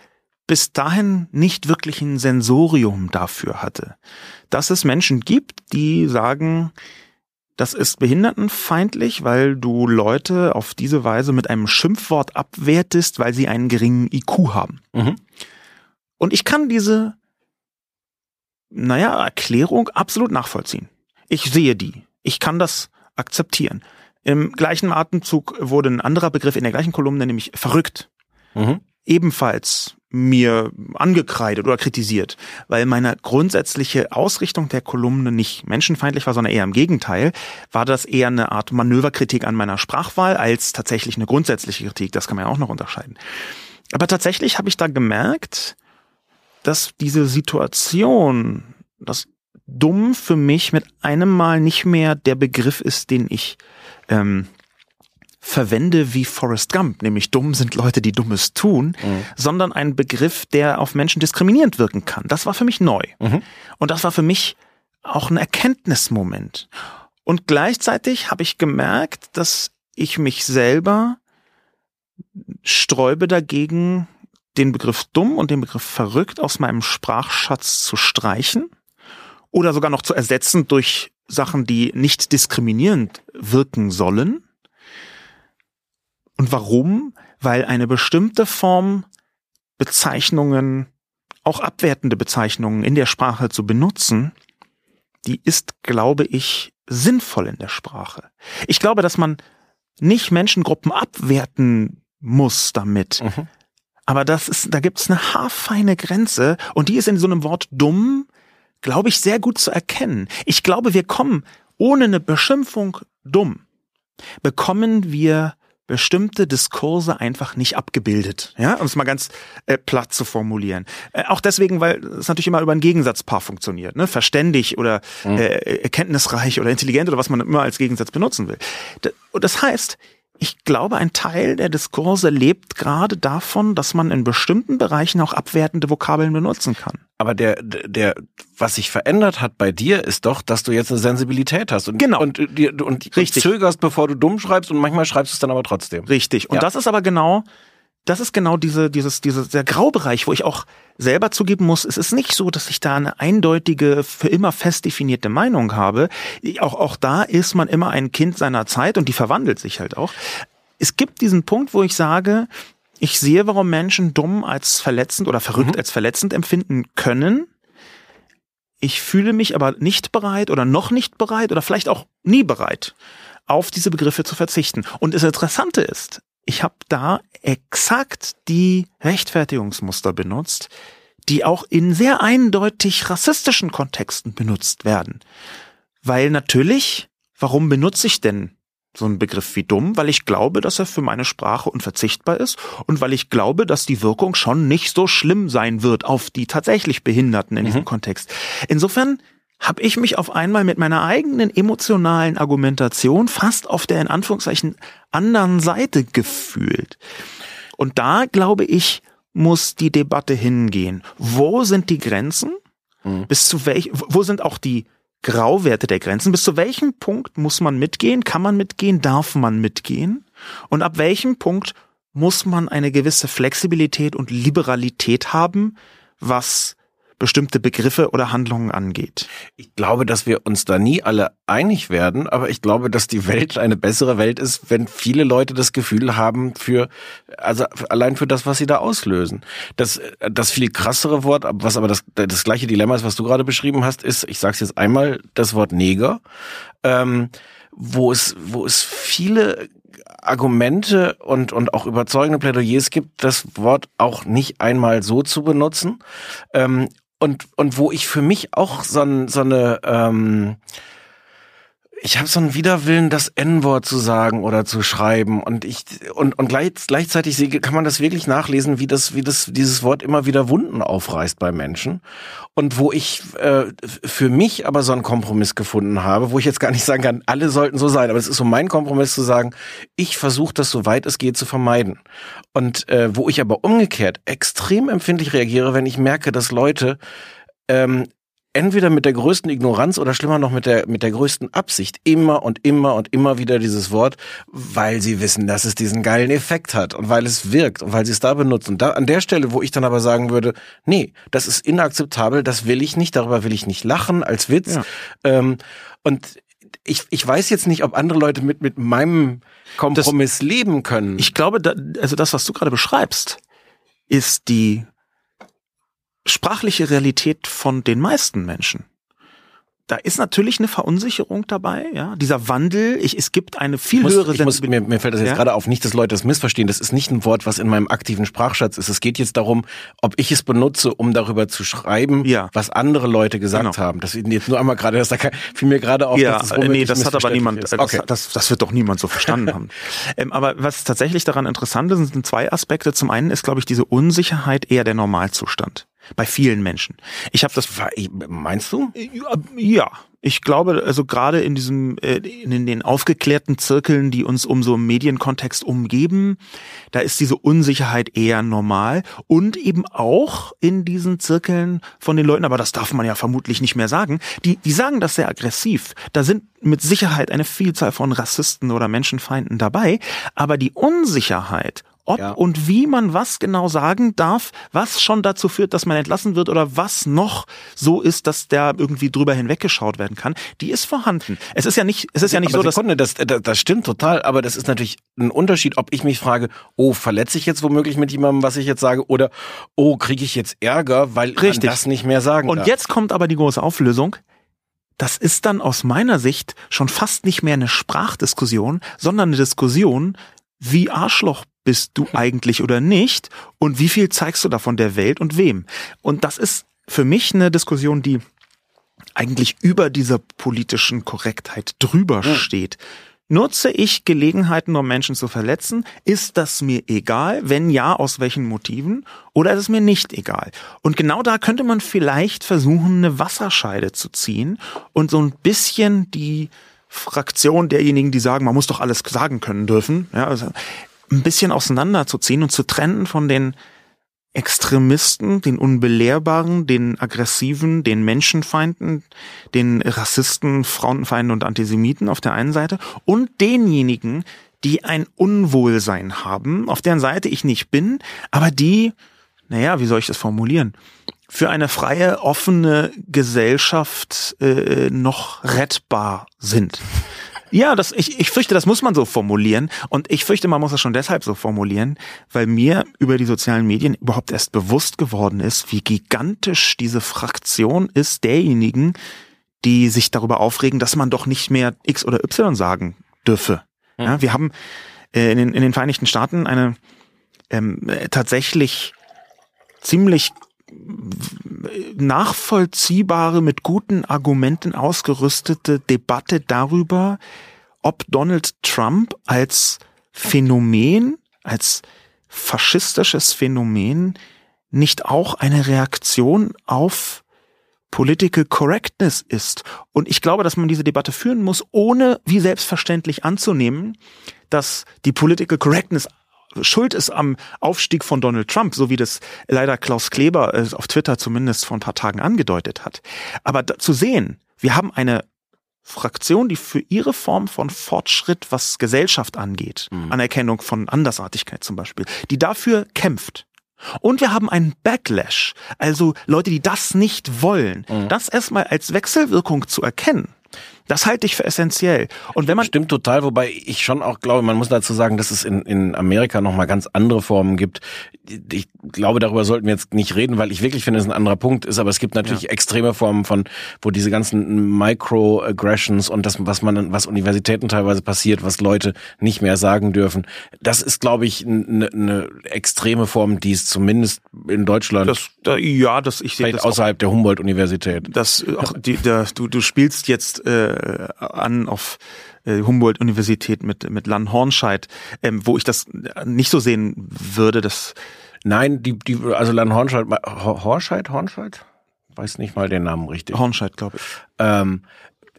bis dahin nicht wirklich ein Sensorium dafür hatte. Dass es Menschen gibt, die sagen, das ist behindertenfeindlich, weil du Leute auf diese Weise mit einem Schimpfwort abwertest, weil sie einen geringen IQ haben. Mhm. Und ich kann diese, naja, Erklärung absolut nachvollziehen. Ich sehe die. Ich kann das akzeptieren. Im gleichen Atemzug wurde ein anderer Begriff in der gleichen Kolumne, nämlich verrückt, mhm. ebenfalls mir angekreidet oder kritisiert, weil meine grundsätzliche Ausrichtung der Kolumne nicht menschenfeindlich war, sondern eher im Gegenteil, war das eher eine Art Manöverkritik an meiner Sprachwahl als tatsächlich eine grundsätzliche Kritik. Das kann man ja auch noch unterscheiden. Aber tatsächlich habe ich da gemerkt, dass diese Situation, das dumm für mich mit einem Mal nicht mehr der Begriff ist, den ich ähm, verwende wie Forrest Gump, nämlich dumm sind Leute, die Dummes tun, mhm. sondern ein Begriff, der auf Menschen diskriminierend wirken kann. Das war für mich neu. Mhm. Und das war für mich auch ein Erkenntnismoment. Und gleichzeitig habe ich gemerkt, dass ich mich selber sträube dagegen, den Begriff dumm und den Begriff verrückt aus meinem Sprachschatz zu streichen oder sogar noch zu ersetzen durch Sachen, die nicht diskriminierend wirken sollen. Und warum? Weil eine bestimmte Form Bezeichnungen, auch abwertende Bezeichnungen in der Sprache zu benutzen, die ist, glaube ich, sinnvoll in der Sprache. Ich glaube, dass man nicht Menschengruppen abwerten muss damit. Mhm. Aber das ist, da gibt es eine haarfeine Grenze und die ist in so einem Wort dumm, glaube ich, sehr gut zu erkennen. Ich glaube, wir kommen ohne eine Beschimpfung dumm, bekommen wir bestimmte Diskurse einfach nicht abgebildet, ja, um es mal ganz äh, platt zu formulieren. Äh, auch deswegen, weil es natürlich immer über ein Gegensatzpaar funktioniert, ne, verständig oder mhm. äh, erkenntnisreich oder intelligent oder was man immer als Gegensatz benutzen will. Und das heißt, ich glaube, ein Teil der Diskurse lebt gerade davon, dass man in bestimmten Bereichen auch abwertende Vokabeln benutzen kann. Aber der, der, was sich verändert hat bei dir, ist doch, dass du jetzt eine Sensibilität hast und, genau. und, und, und Richtig. zögerst, bevor du dumm schreibst und manchmal schreibst du es dann aber trotzdem. Richtig. Und ja. das ist aber genau das ist genau diese, dieses, dieses, der Graubereich, wo ich auch selber zugeben muss, es ist nicht so, dass ich da eine eindeutige, für immer fest definierte Meinung habe. Auch, auch da ist man immer ein Kind seiner Zeit und die verwandelt sich halt auch. Es gibt diesen Punkt, wo ich sage, ich sehe, warum Menschen dumm als verletzend oder verrückt mhm. als verletzend empfinden können. Ich fühle mich aber nicht bereit oder noch nicht bereit oder vielleicht auch nie bereit, auf diese Begriffe zu verzichten. Und das Interessante ist, ich habe da exakt die Rechtfertigungsmuster benutzt, die auch in sehr eindeutig rassistischen Kontexten benutzt werden. Weil natürlich, warum benutze ich denn so einen Begriff wie dumm? Weil ich glaube, dass er für meine Sprache unverzichtbar ist und weil ich glaube, dass die Wirkung schon nicht so schlimm sein wird auf die tatsächlich Behinderten in mhm. diesem Kontext. Insofern habe ich mich auf einmal mit meiner eigenen emotionalen Argumentation fast auf der in Anführungszeichen anderen Seite gefühlt. Und da glaube ich, muss die Debatte hingehen. Wo sind die Grenzen? Mhm. Bis zu welch, wo sind auch die Grauwerte der Grenzen? Bis zu welchem Punkt muss man mitgehen? Kann man mitgehen? Darf man mitgehen? Und ab welchem Punkt muss man eine gewisse Flexibilität und Liberalität haben, was bestimmte Begriffe oder Handlungen angeht. Ich glaube, dass wir uns da nie alle einig werden, aber ich glaube, dass die Welt eine bessere Welt ist, wenn viele Leute das Gefühl haben für, also allein für das, was sie da auslösen. Das, das viel krassere Wort, was aber das, das gleiche Dilemma ist, was du gerade beschrieben hast, ist, ich sage es jetzt einmal, das Wort Neger, ähm, wo es, wo es viele Argumente und, und auch überzeugende Plädoyers gibt, das Wort auch nicht einmal so zu benutzen. Ähm, und, und wo ich für mich auch so, so eine, ähm, ich habe so einen Widerwillen, das N-Wort zu sagen oder zu schreiben. Und ich und und gleich, gleichzeitig kann man das wirklich nachlesen, wie das wie das dieses Wort immer wieder Wunden aufreißt bei Menschen. Und wo ich äh, für mich aber so einen Kompromiss gefunden habe, wo ich jetzt gar nicht sagen kann, alle sollten so sein, aber es ist so mein Kompromiss zu sagen, ich versuche das so weit es geht zu vermeiden. Und äh, wo ich aber umgekehrt extrem empfindlich reagiere, wenn ich merke, dass Leute ähm, entweder mit der größten Ignoranz oder schlimmer noch mit der, mit der größten Absicht immer und immer und immer wieder dieses Wort, weil sie wissen, dass es diesen geilen Effekt hat und weil es wirkt und weil sie es da benutzen. Und da, an der Stelle, wo ich dann aber sagen würde, nee, das ist inakzeptabel, das will ich nicht, darüber will ich nicht lachen als Witz. Ja. Ähm, und ich, ich weiß jetzt nicht, ob andere Leute mit, mit meinem Kompromiss das, leben können. Ich glaube, da, also das, was du gerade beschreibst, ist die sprachliche Realität von den meisten Menschen da ist natürlich eine Verunsicherung dabei, ja. Dieser Wandel, ich, es gibt eine viel muss, höhere ich muss, mir, mir fällt das jetzt ja? gerade auf, nicht, dass Leute das missverstehen. Das ist nicht ein Wort, was in meinem aktiven Sprachschatz ist. Es geht jetzt darum, ob ich es benutze, um darüber zu schreiben, ja. was andere Leute gesagt genau. haben. Das jetzt nur einmal gerade, das da fiel mir gerade auf. Ja, das nee, das hat aber niemand, ist. Okay. Das, das, das wird doch niemand so verstanden haben. Ähm, aber was tatsächlich daran interessant ist, sind zwei Aspekte. Zum einen ist, glaube ich, diese Unsicherheit eher der Normalzustand bei vielen Menschen. Ich habe das. Meinst du? Ja, ich glaube, also gerade in diesem, äh, in den aufgeklärten Zirkeln, die uns um so im Medienkontext umgeben, da ist diese Unsicherheit eher normal und eben auch in diesen Zirkeln von den Leuten, aber das darf man ja vermutlich nicht mehr sagen, die, die sagen das sehr aggressiv. Da sind mit Sicherheit eine Vielzahl von Rassisten oder Menschenfeinden dabei, aber die Unsicherheit ob ja. und wie man was genau sagen darf, was schon dazu führt, dass man entlassen wird oder was noch so ist, dass der irgendwie drüber hinweggeschaut werden kann, die ist vorhanden. Es ist ja nicht, es ist ja nicht aber so, Sekunde, dass das, das stimmt total, aber das ist natürlich ein Unterschied, ob ich mich frage, oh, verletze ich jetzt womöglich mit jemandem, was ich jetzt sage, oder oh, kriege ich jetzt Ärger, weil Richtig. man das nicht mehr sagen Und darf. jetzt kommt aber die große Auflösung. Das ist dann aus meiner Sicht schon fast nicht mehr eine Sprachdiskussion, sondern eine Diskussion, wie Arschloch bist du eigentlich oder nicht und wie viel zeigst du davon der Welt und wem. Und das ist für mich eine Diskussion, die eigentlich über dieser politischen Korrektheit drüber ja. steht. Nutze ich Gelegenheiten, um Menschen zu verletzen? Ist das mir egal? Wenn ja, aus welchen Motiven? Oder ist es mir nicht egal? Und genau da könnte man vielleicht versuchen, eine Wasserscheide zu ziehen und so ein bisschen die Fraktion derjenigen, die sagen, man muss doch alles sagen können dürfen, ja, also ein bisschen auseinanderzuziehen und zu trennen von den Extremisten, den Unbelehrbaren, den Aggressiven, den Menschenfeinden, den Rassisten, Frauenfeinden und Antisemiten auf der einen Seite und denjenigen, die ein Unwohlsein haben, auf deren Seite ich nicht bin, aber die, naja, wie soll ich das formulieren, für eine freie, offene Gesellschaft äh, noch rettbar sind. Ja, das, ich, ich fürchte, das muss man so formulieren. Und ich fürchte, man muss das schon deshalb so formulieren, weil mir über die sozialen Medien überhaupt erst bewusst geworden ist, wie gigantisch diese Fraktion ist derjenigen, die sich darüber aufregen, dass man doch nicht mehr X oder Y sagen dürfe. Ja, wir haben äh, in, den, in den Vereinigten Staaten eine ähm, tatsächlich ziemlich nachvollziehbare, mit guten Argumenten ausgerüstete Debatte darüber, ob Donald Trump als Phänomen, als faschistisches Phänomen nicht auch eine Reaktion auf Political Correctness ist. Und ich glaube, dass man diese Debatte führen muss, ohne wie selbstverständlich anzunehmen, dass die Political Correctness schuld ist am Aufstieg von Donald Trump, so wie das leider Klaus Kleber äh, auf Twitter zumindest vor ein paar Tagen angedeutet hat. Aber zu sehen, wir haben eine Fraktion, die für ihre Form von Fortschritt, was Gesellschaft angeht, mhm. Anerkennung von Andersartigkeit zum Beispiel, die dafür kämpft. Und wir haben einen Backlash, also Leute, die das nicht wollen. Mhm. Das erstmal als Wechselwirkung zu erkennen das halte ich für essentiell. Und wenn man stimmt total, wobei ich schon auch glaube, man muss dazu sagen, dass es in, in Amerika noch mal ganz andere Formen gibt. Ich glaube, darüber sollten wir jetzt nicht reden, weil ich wirklich finde, es ein anderer Punkt ist. Aber es gibt natürlich ja. extreme Formen von, wo diese ganzen Microaggressions und das, was man, was Universitäten teilweise passiert, was Leute nicht mehr sagen dürfen. Das ist, glaube ich, eine ne extreme Form, die es zumindest in Deutschland. Das, da, ja, das ich sehe das außerhalb auch, der Humboldt-Universität. Das auch die, der, du, du spielst jetzt äh, äh, an auf äh, Humboldt-Universität mit, mit Lan Hornscheid, ähm, wo ich das nicht so sehen würde, dass Nein, die, die, also Lan Hornscheid, Horscheid, Hornscheid? Weiß nicht mal den Namen richtig. Hornscheid, glaube ich. Ähm,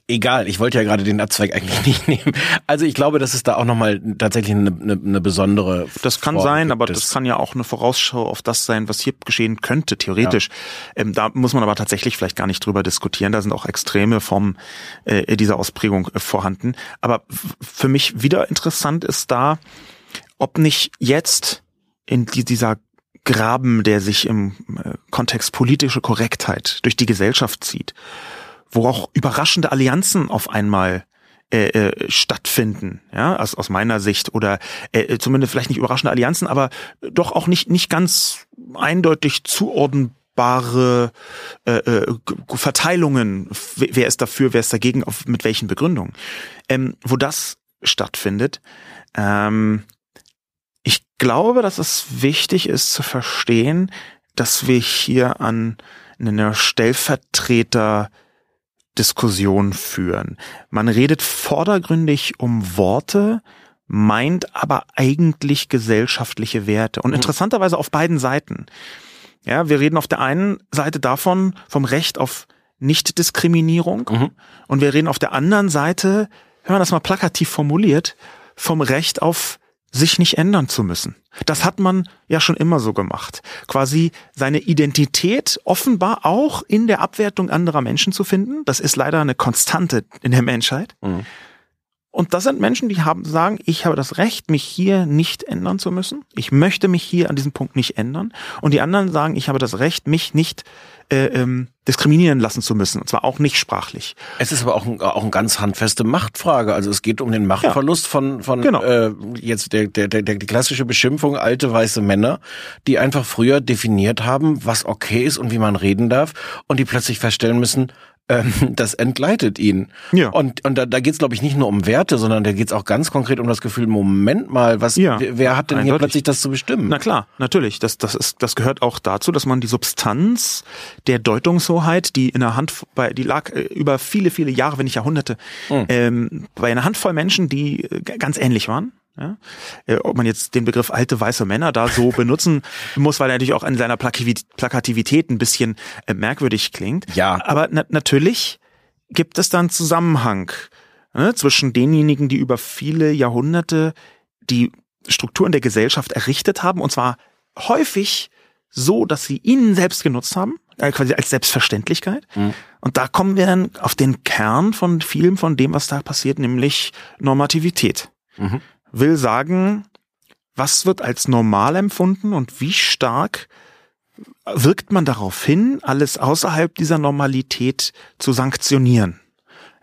egal, ich wollte ja gerade den Abzweig eigentlich nicht nehmen. Also ich glaube, dass es da auch nochmal tatsächlich eine, eine, eine besondere. Das kann Form sein, aber das kann ja auch eine Vorausschau auf das sein, was hier geschehen könnte, theoretisch. Ja. Ähm, da muss man aber tatsächlich vielleicht gar nicht drüber diskutieren. Da sind auch extreme Formen äh, dieser Ausprägung äh, vorhanden. Aber für mich wieder interessant ist da, ob nicht jetzt in die, dieser Graben, der sich im äh, Kontext politische Korrektheit durch die Gesellschaft zieht, wo auch überraschende Allianzen auf einmal äh, äh, stattfinden, ja, aus, aus meiner Sicht oder äh, zumindest vielleicht nicht überraschende Allianzen, aber doch auch nicht nicht ganz eindeutig zuordnen machbare äh, äh, Verteilungen, wer ist dafür, wer ist dagegen, auf, mit welchen Begründungen. Ähm, wo das stattfindet, ähm, ich glaube, dass es wichtig ist zu verstehen, dass wir hier an einer Stellvertreter-Diskussion führen. Man redet vordergründig um Worte, meint aber eigentlich gesellschaftliche Werte. Und mhm. interessanterweise auf beiden Seiten. Ja, wir reden auf der einen Seite davon, vom Recht auf Nichtdiskriminierung. Mhm. Und wir reden auf der anderen Seite, wenn man das mal plakativ formuliert, vom Recht auf sich nicht ändern zu müssen. Das hat man ja schon immer so gemacht. Quasi seine Identität offenbar auch in der Abwertung anderer Menschen zu finden. Das ist leider eine Konstante in der Menschheit. Mhm. Und das sind Menschen, die haben, sagen, ich habe das Recht, mich hier nicht ändern zu müssen. Ich möchte mich hier an diesem Punkt nicht ändern. Und die anderen sagen, ich habe das Recht, mich nicht äh, ähm, diskriminieren lassen zu müssen. Und zwar auch nicht sprachlich. Es ist aber auch, ein, auch eine ganz handfeste Machtfrage. Also es geht um den Machtverlust ja. von, von genau. äh, jetzt der, der, der, die klassische Beschimpfung alte weiße Männer, die einfach früher definiert haben, was okay ist und wie man reden darf und die plötzlich feststellen müssen, ähm, das entgleitet ihn. Ja. Und, und da, da geht es, glaube ich, nicht nur um Werte, sondern da geht es auch ganz konkret um das Gefühl, Moment mal, was ja, wer hat denn eindeutig. hier plötzlich das zu bestimmen? Na klar, natürlich. Das, das, ist, das gehört auch dazu, dass man die Substanz der Deutungshoheit, die in der Hand, bei, die lag äh, über viele, viele Jahre, wenn nicht Jahrhunderte, mhm. ähm, bei einer Handvoll Menschen, die äh, ganz ähnlich waren, ja? Äh, ob man jetzt den Begriff alte weiße Männer da so benutzen muss, weil er natürlich auch in seiner Plakativität ein bisschen äh, merkwürdig klingt. Ja. Aber na natürlich gibt es dann Zusammenhang ne, zwischen denjenigen, die über viele Jahrhunderte die Strukturen der Gesellschaft errichtet haben, und zwar häufig so, dass sie ihnen selbst genutzt haben, äh, quasi als Selbstverständlichkeit. Mhm. Und da kommen wir dann auf den Kern von vielem von dem, was da passiert, nämlich Normativität. Mhm will sagen, was wird als normal empfunden und wie stark wirkt man darauf hin, alles außerhalb dieser Normalität zu sanktionieren?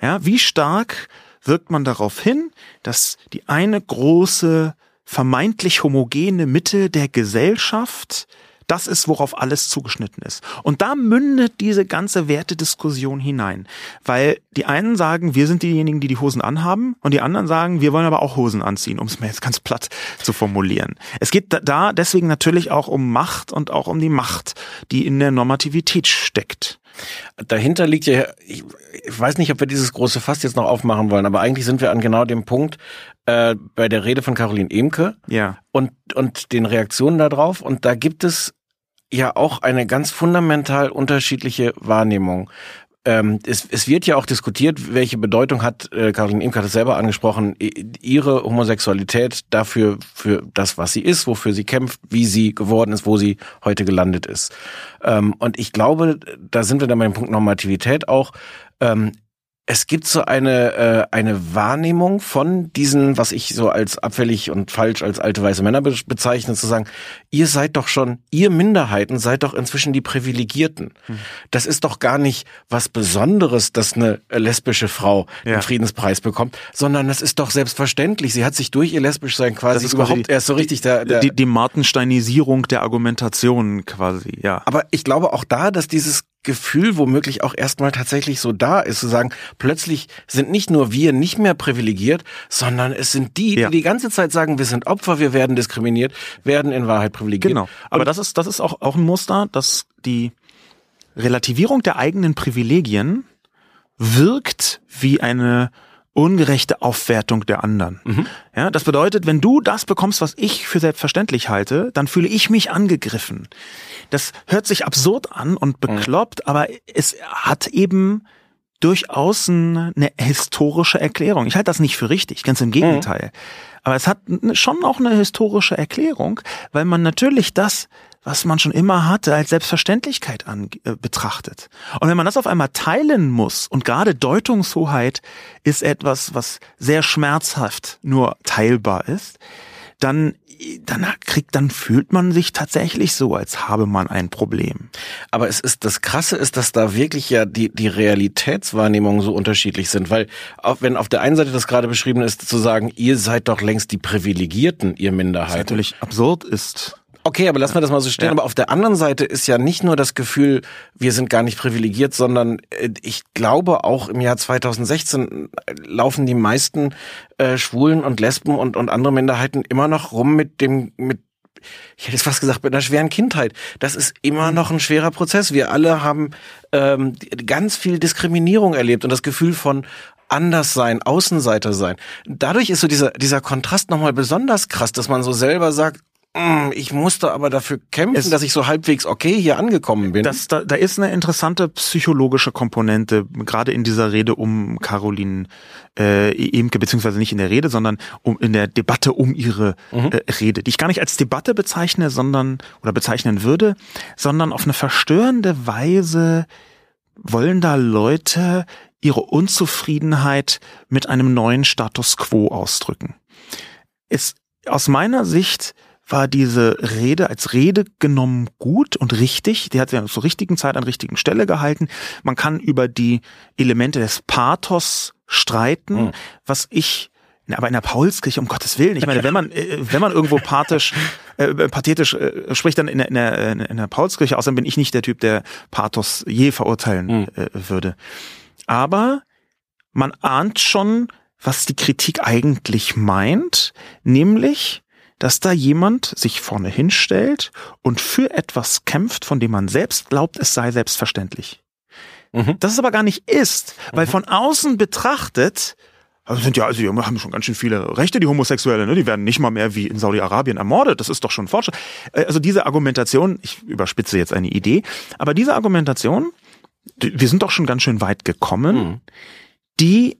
Ja, wie stark wirkt man darauf hin, dass die eine große vermeintlich homogene Mitte der Gesellschaft das ist, worauf alles zugeschnitten ist. Und da mündet diese ganze Wertediskussion hinein. Weil die einen sagen, wir sind diejenigen, die die Hosen anhaben und die anderen sagen, wir wollen aber auch Hosen anziehen, um es mir jetzt ganz platt zu formulieren. Es geht da deswegen natürlich auch um Macht und auch um die Macht, die in der Normativität steckt. Dahinter liegt ja, ich, ich weiß nicht, ob wir dieses große Fass jetzt noch aufmachen wollen, aber eigentlich sind wir an genau dem Punkt äh, bei der Rede von Caroline Emke ja. und, und den Reaktionen darauf. Und da gibt es ja auch eine ganz fundamental unterschiedliche Wahrnehmung. Ähm, es, es wird ja auch diskutiert, welche Bedeutung hat, äh, Caroline Imke hat es selber angesprochen, ihre Homosexualität dafür, für das, was sie ist, wofür sie kämpft, wie sie geworden ist, wo sie heute gelandet ist. Ähm, und ich glaube, da sind wir dann bei dem Punkt Normativität auch. Ähm, es gibt so eine, äh, eine Wahrnehmung von diesen, was ich so als abfällig und falsch als alte weiße Männer be bezeichne, zu sagen, ihr seid doch schon, ihr Minderheiten seid doch inzwischen die Privilegierten. Hm. Das ist doch gar nicht was Besonderes, dass eine lesbische Frau ja. den Friedenspreis bekommt, sondern das ist doch selbstverständlich. Sie hat sich durch ihr lesbisch sein quasi überhaupt die, erst so richtig der, der die, die Martensteinisierung der Argumentation quasi, ja. Aber ich glaube auch da, dass dieses Gefühl womöglich auch erstmal tatsächlich so da ist, zu sagen, plötzlich sind nicht nur wir nicht mehr privilegiert, sondern es sind die, ja. die die ganze Zeit sagen, wir sind Opfer, wir werden diskriminiert, werden in Wahrheit privilegiert. Genau. Aber Und das ist, das ist auch, auch ein Muster, dass die Relativierung der eigenen Privilegien wirkt wie eine ungerechte Aufwertung der anderen. Mhm. Ja, das bedeutet, wenn du das bekommst, was ich für selbstverständlich halte, dann fühle ich mich angegriffen. Das hört sich absurd an und mhm. bekloppt, mhm. aber es hat eben durchaus eine historische Erklärung. Ich halte das nicht für richtig, ganz im Gegenteil. Mhm. Aber es hat schon auch eine historische Erklärung, weil man natürlich das, was man schon immer hatte, als Selbstverständlichkeit an, äh, betrachtet. Und wenn man das auf einmal teilen muss, und gerade Deutungshoheit ist etwas, was sehr schmerzhaft nur teilbar ist, dann dann kriegt, dann fühlt man sich tatsächlich so, als habe man ein Problem. Aber es ist, das Krasse ist, dass da wirklich ja die, die Realitätswahrnehmungen so unterschiedlich sind, weil auch wenn auf der einen Seite das gerade beschrieben ist, zu sagen, ihr seid doch längst die Privilegierten, ihr Minderheit. Was natürlich absurd ist. Okay, aber lassen wir das mal so stehen. Ja. Aber auf der anderen Seite ist ja nicht nur das Gefühl, wir sind gar nicht privilegiert, sondern äh, ich glaube auch im Jahr 2016 laufen die meisten äh, Schwulen und Lesben und, und andere Minderheiten immer noch rum mit dem, mit ich hätte jetzt fast gesagt, mit einer schweren Kindheit. Das ist immer noch ein schwerer Prozess. Wir alle haben ähm, ganz viel Diskriminierung erlebt und das Gefühl von anders sein, Außenseiter sein. Dadurch ist so dieser, dieser Kontrast nochmal besonders krass, dass man so selber sagt, ich musste aber dafür kämpfen, es, dass ich so halbwegs okay hier angekommen bin. Das, da, da ist eine interessante psychologische Komponente, gerade in dieser Rede um Caroline äh, Emke, beziehungsweise nicht in der Rede, sondern um in der Debatte um ihre mhm. äh, Rede, die ich gar nicht als Debatte bezeichne, sondern oder bezeichnen würde, sondern auf eine verstörende Weise wollen da Leute ihre Unzufriedenheit mit einem neuen Status quo ausdrücken. Ist aus meiner Sicht war diese Rede als Rede genommen gut und richtig. Die hat sie zur richtigen Zeit an richtigen Stelle gehalten. Man kann über die Elemente des Pathos streiten, mhm. was ich aber in der Paulskirche, um Gottes Willen. Ich meine, wenn man, äh, wenn man irgendwo pathisch, äh, pathetisch äh, spricht, dann in der, in, der, in der Paulskirche, außerdem bin ich nicht der Typ, der Pathos je verurteilen mhm. äh, würde. Aber man ahnt schon, was die Kritik eigentlich meint, nämlich, dass da jemand sich vorne hinstellt und für etwas kämpft, von dem man selbst glaubt, es sei selbstverständlich. Mhm. Das es aber gar nicht ist, weil mhm. von außen betrachtet, also sind ja, also die haben schon ganz schön viele Rechte, die Homosexuelle, ne? Die werden nicht mal mehr wie in Saudi-Arabien ermordet. Das ist doch schon Fortschritt. Äh, also diese Argumentation, ich überspitze jetzt eine Idee, aber diese Argumentation, wir sind doch schon ganz schön weit gekommen, mhm. die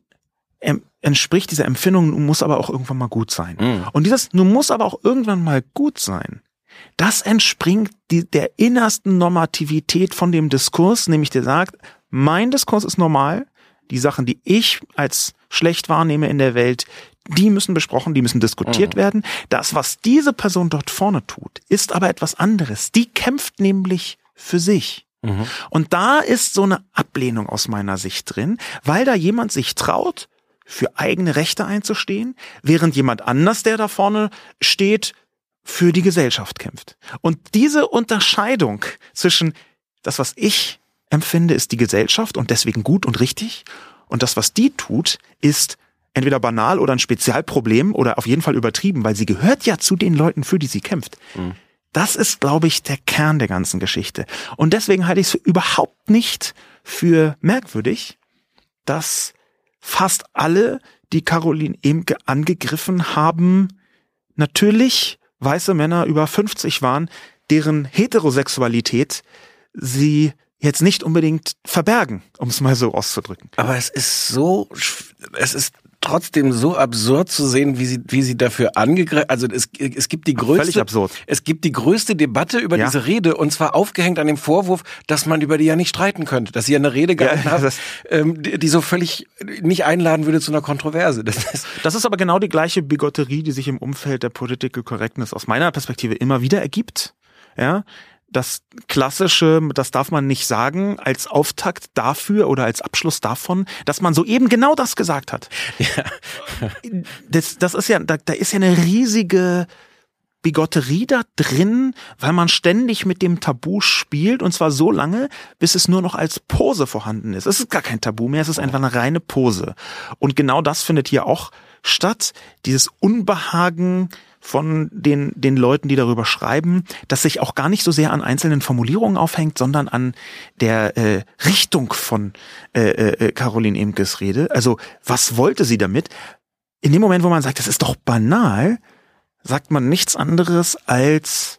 entspricht dieser Empfindung, nun muss aber auch irgendwann mal gut sein. Mhm. Und dieses, nun muss aber auch irgendwann mal gut sein, das entspringt die, der innersten Normativität von dem Diskurs, nämlich der sagt, mein Diskurs ist normal, die Sachen, die ich als schlecht wahrnehme in der Welt, die müssen besprochen, die müssen diskutiert mhm. werden. Das, was diese Person dort vorne tut, ist aber etwas anderes. Die kämpft nämlich für sich. Mhm. Und da ist so eine Ablehnung aus meiner Sicht drin, weil da jemand sich traut, für eigene Rechte einzustehen, während jemand anders, der da vorne steht, für die Gesellschaft kämpft. Und diese Unterscheidung zwischen das, was ich empfinde, ist die Gesellschaft und deswegen gut und richtig, und das, was die tut, ist entweder banal oder ein Spezialproblem oder auf jeden Fall übertrieben, weil sie gehört ja zu den Leuten, für die sie kämpft. Mhm. Das ist, glaube ich, der Kern der ganzen Geschichte. Und deswegen halte ich es überhaupt nicht für merkwürdig, dass fast alle, die Caroline Emke angegriffen haben, natürlich weiße Männer über 50 waren, deren Heterosexualität sie jetzt nicht unbedingt verbergen, um es mal so auszudrücken. Aber es ist so, es ist trotzdem so absurd zu sehen, wie sie, wie sie dafür angegriffen, also es, es gibt die größte, Völlig absurd. es gibt die größte Debatte über ja. diese Rede und zwar aufgehängt an dem Vorwurf, dass man über die ja nicht streiten könnte, dass sie ja eine Rede gehalten ja, hat, ähm, die, die, so völlig nicht einladen würde zu einer Kontroverse. Das ist, das ist aber genau die gleiche Bigotterie, die sich im Umfeld der Political Correctness aus meiner Perspektive immer wieder ergibt. Ja, das klassische, das darf man nicht sagen, als Auftakt dafür oder als Abschluss davon, dass man soeben genau das gesagt hat. Ja. Das, das ist ja, da, da ist ja eine riesige Bigotterie da drin, weil man ständig mit dem Tabu spielt und zwar so lange, bis es nur noch als Pose vorhanden ist. Es ist gar kein Tabu mehr, es ist einfach eine reine Pose. Und genau das findet hier auch statt. Dieses Unbehagen, von den, den Leuten, die darüber schreiben, dass sich auch gar nicht so sehr an einzelnen Formulierungen aufhängt, sondern an der äh, Richtung von äh, äh, Caroline Emkes Rede. Also was wollte sie damit? In dem Moment, wo man sagt, das ist doch banal, sagt man nichts anderes als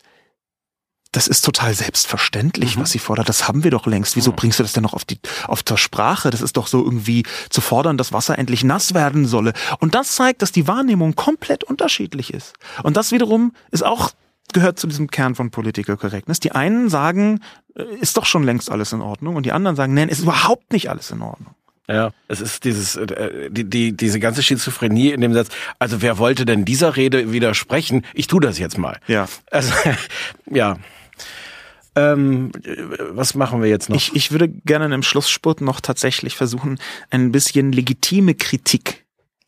das ist total selbstverständlich, mhm. was sie fordert. Das haben wir doch längst. Wieso bringst du das denn noch auf die, auf der Sprache? Das ist doch so irgendwie zu fordern, dass Wasser endlich nass werden solle. Und das zeigt, dass die Wahrnehmung komplett unterschiedlich ist. Und das wiederum ist auch gehört zu diesem Kern von Political Correctness. Die einen sagen, äh, ist doch schon längst alles in Ordnung. Und die anderen sagen, nein, ist überhaupt nicht alles in Ordnung. Ja, es ist dieses, äh, die, die, diese ganze Schizophrenie in dem Satz, also wer wollte denn dieser Rede widersprechen? Ich tu das jetzt mal. Ja. Also, ja. Ähm, was machen wir jetzt noch? Ich, ich würde gerne im Schlussspurt noch tatsächlich versuchen, ein bisschen legitime Kritik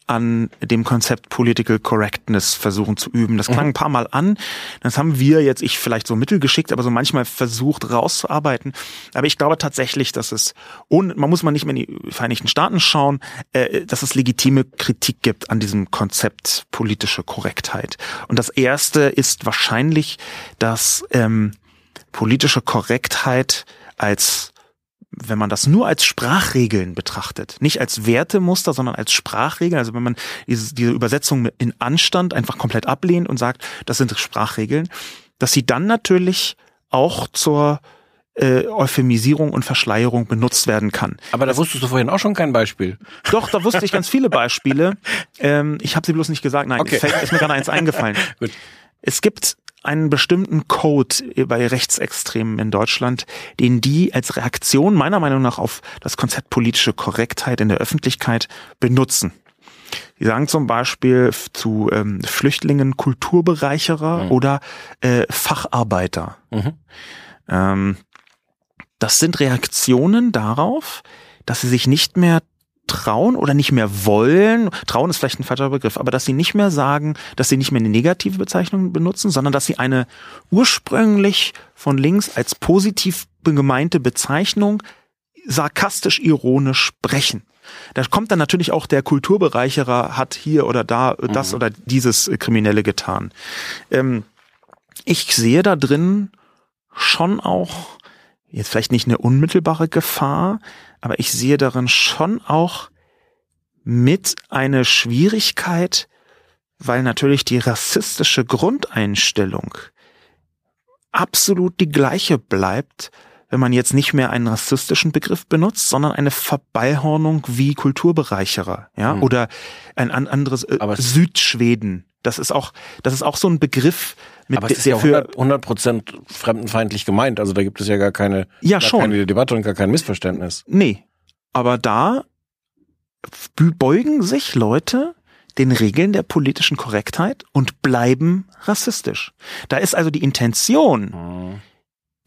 an dem Konzept Political Correctness versuchen zu üben. Das klang mhm. ein paar Mal an. Das haben wir jetzt, ich vielleicht so mittelgeschickt, aber so manchmal versucht rauszuarbeiten. Aber ich glaube tatsächlich, dass es, ohne, man muss mal nicht mehr in die Vereinigten Staaten schauen, äh, dass es legitime Kritik gibt an diesem Konzept politische Korrektheit. Und das erste ist wahrscheinlich, dass ähm, politische Korrektheit als wenn man das nur als Sprachregeln betrachtet, nicht als Wertemuster, sondern als Sprachregeln, also wenn man diese, diese Übersetzung in Anstand einfach komplett ablehnt und sagt, das sind Sprachregeln, dass sie dann natürlich auch zur äh, Euphemisierung und Verschleierung benutzt werden kann. Aber da wusstest du vorhin auch schon kein Beispiel. Doch, da wusste ich ganz viele Beispiele. Ähm, ich habe sie bloß nicht gesagt. Nein, okay. ist mir gerade eins eingefallen. Gut. Es gibt einen bestimmten Code bei Rechtsextremen in Deutschland, den die als Reaktion meiner Meinung nach auf das Konzept politische Korrektheit in der Öffentlichkeit benutzen. Die sagen zum Beispiel zu ähm, Flüchtlingen Kulturbereicherer mhm. oder äh, Facharbeiter. Mhm. Ähm, das sind Reaktionen darauf, dass sie sich nicht mehr trauen oder nicht mehr wollen, trauen ist vielleicht ein falscher Begriff, aber dass sie nicht mehr sagen, dass sie nicht mehr eine negative Bezeichnung benutzen, sondern dass sie eine ursprünglich von links als positiv gemeinte Bezeichnung sarkastisch ironisch sprechen. Da kommt dann natürlich auch der Kulturbereicherer hat hier oder da das mhm. oder dieses Kriminelle getan. Ähm, ich sehe da drin schon auch jetzt vielleicht nicht eine unmittelbare Gefahr, aber ich sehe darin schon auch mit eine Schwierigkeit, weil natürlich die rassistische Grundeinstellung absolut die gleiche bleibt, wenn man jetzt nicht mehr einen rassistischen Begriff benutzt, sondern eine Verballhornung wie Kulturbereicherer, ja, mhm. oder ein anderes äh, Südschweden. Das ist auch, das ist auch so ein Begriff, mit Aber es ist ja 100 Prozent fremdenfeindlich gemeint. Also da gibt es ja gar keine, ja, gar schon. keine Debatte und gar kein Missverständnis. Nee. Aber da beugen sich Leute den Regeln der politischen Korrektheit und bleiben rassistisch. Da ist also die Intention, mhm.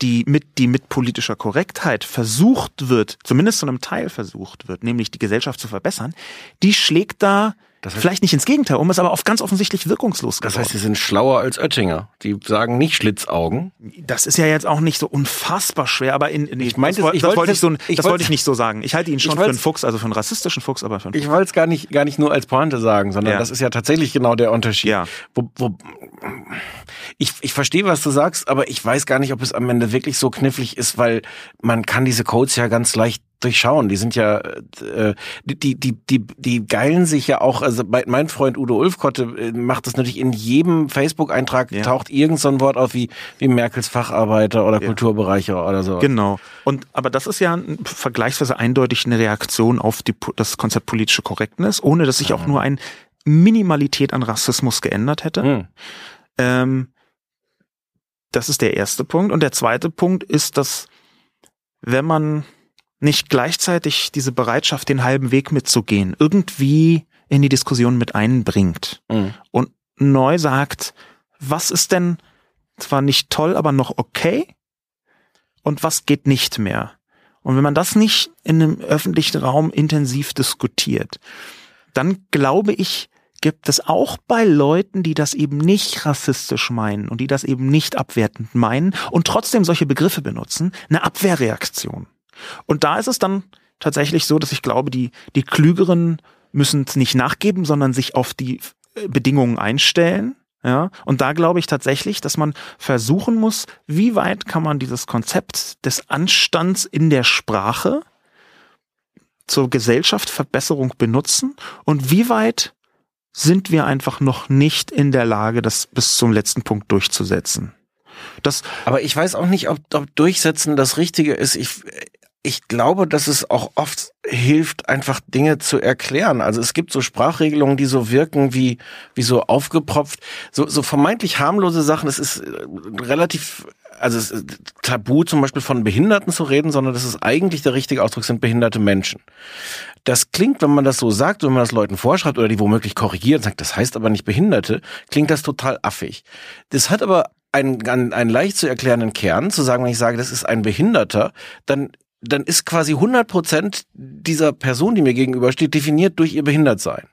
Die mit, die mit politischer Korrektheit versucht wird, zumindest zu einem Teil versucht wird, nämlich die Gesellschaft zu verbessern, die schlägt da das heißt, Vielleicht nicht ins Gegenteil um, ist aber oft ganz offensichtlich wirkungslos geworden. Das heißt, sie sind schlauer als Oettinger. Die sagen nicht Schlitzaugen. Das ist ja jetzt auch nicht so unfassbar schwer, aber in, nee, ich meinte, das, ich das wollte ich so, ich das wollte ich nicht so sagen. Ich halte ihn schon für einen Fuchs, also für einen rassistischen Fuchs, aber für einen Ich wollte es gar nicht, gar nicht nur als Pointe sagen, sondern ja. das ist ja tatsächlich genau der Unterschied. Ja. Wo, wo, ich, ich verstehe, was du sagst, aber ich weiß gar nicht, ob es am Ende wirklich so knifflig ist, weil man kann diese Codes ja ganz leicht durchschauen. Die sind ja, äh, die, die, die, die geilen sich ja auch, also mein Freund Udo Ulfkotte äh, macht das natürlich in jedem Facebook-Eintrag, ja. taucht irgend so ein Wort auf wie, wie Merkels Facharbeiter oder ja. Kulturbereicher oder so. Genau. Und, aber das ist ja vergleichsweise eindeutig eine Reaktion auf die, das Konzept politische Korrektness, ohne dass sich auch nur ein Minimalität an Rassismus geändert hätte. Mhm. Ähm, das ist der erste Punkt. Und der zweite Punkt ist, dass wenn man nicht gleichzeitig diese Bereitschaft, den halben Weg mitzugehen, irgendwie in die Diskussion mit einbringt mhm. und neu sagt, was ist denn zwar nicht toll, aber noch okay und was geht nicht mehr. Und wenn man das nicht in einem öffentlichen Raum intensiv diskutiert, dann glaube ich, gibt es auch bei Leuten, die das eben nicht rassistisch meinen und die das eben nicht abwertend meinen und trotzdem solche Begriffe benutzen, eine Abwehrreaktion. Und da ist es dann tatsächlich so, dass ich glaube, die, die Klügeren müssen es nicht nachgeben, sondern sich auf die äh, Bedingungen einstellen. Ja, und da glaube ich tatsächlich, dass man versuchen muss, wie weit kann man dieses Konzept des Anstands in der Sprache zur Gesellschaftsverbesserung benutzen und wie weit sind wir einfach noch nicht in der Lage, das bis zum letzten Punkt durchzusetzen. Das, aber ich weiß auch nicht, ob, ob durchsetzen das Richtige ist. Ich, ich glaube, dass es auch oft hilft, einfach Dinge zu erklären. Also es gibt so Sprachregelungen, die so wirken wie, wie so aufgepropft, so, so vermeintlich harmlose Sachen. Es ist äh, relativ, also es ist tabu zum Beispiel von Behinderten zu reden, sondern das ist eigentlich der richtige Ausdruck, sind behinderte Menschen. Das klingt, wenn man das so sagt, wenn man das Leuten vorschreibt oder die womöglich korrigiert und sagt, das heißt aber nicht Behinderte, klingt das total affig. Das hat aber einen, einen, einen leicht zu erklärenden Kern, zu sagen, wenn ich sage, das ist ein Behinderter, dann dann ist quasi 100 Prozent dieser Person, die mir gegenübersteht, definiert durch ihr Behindertsein.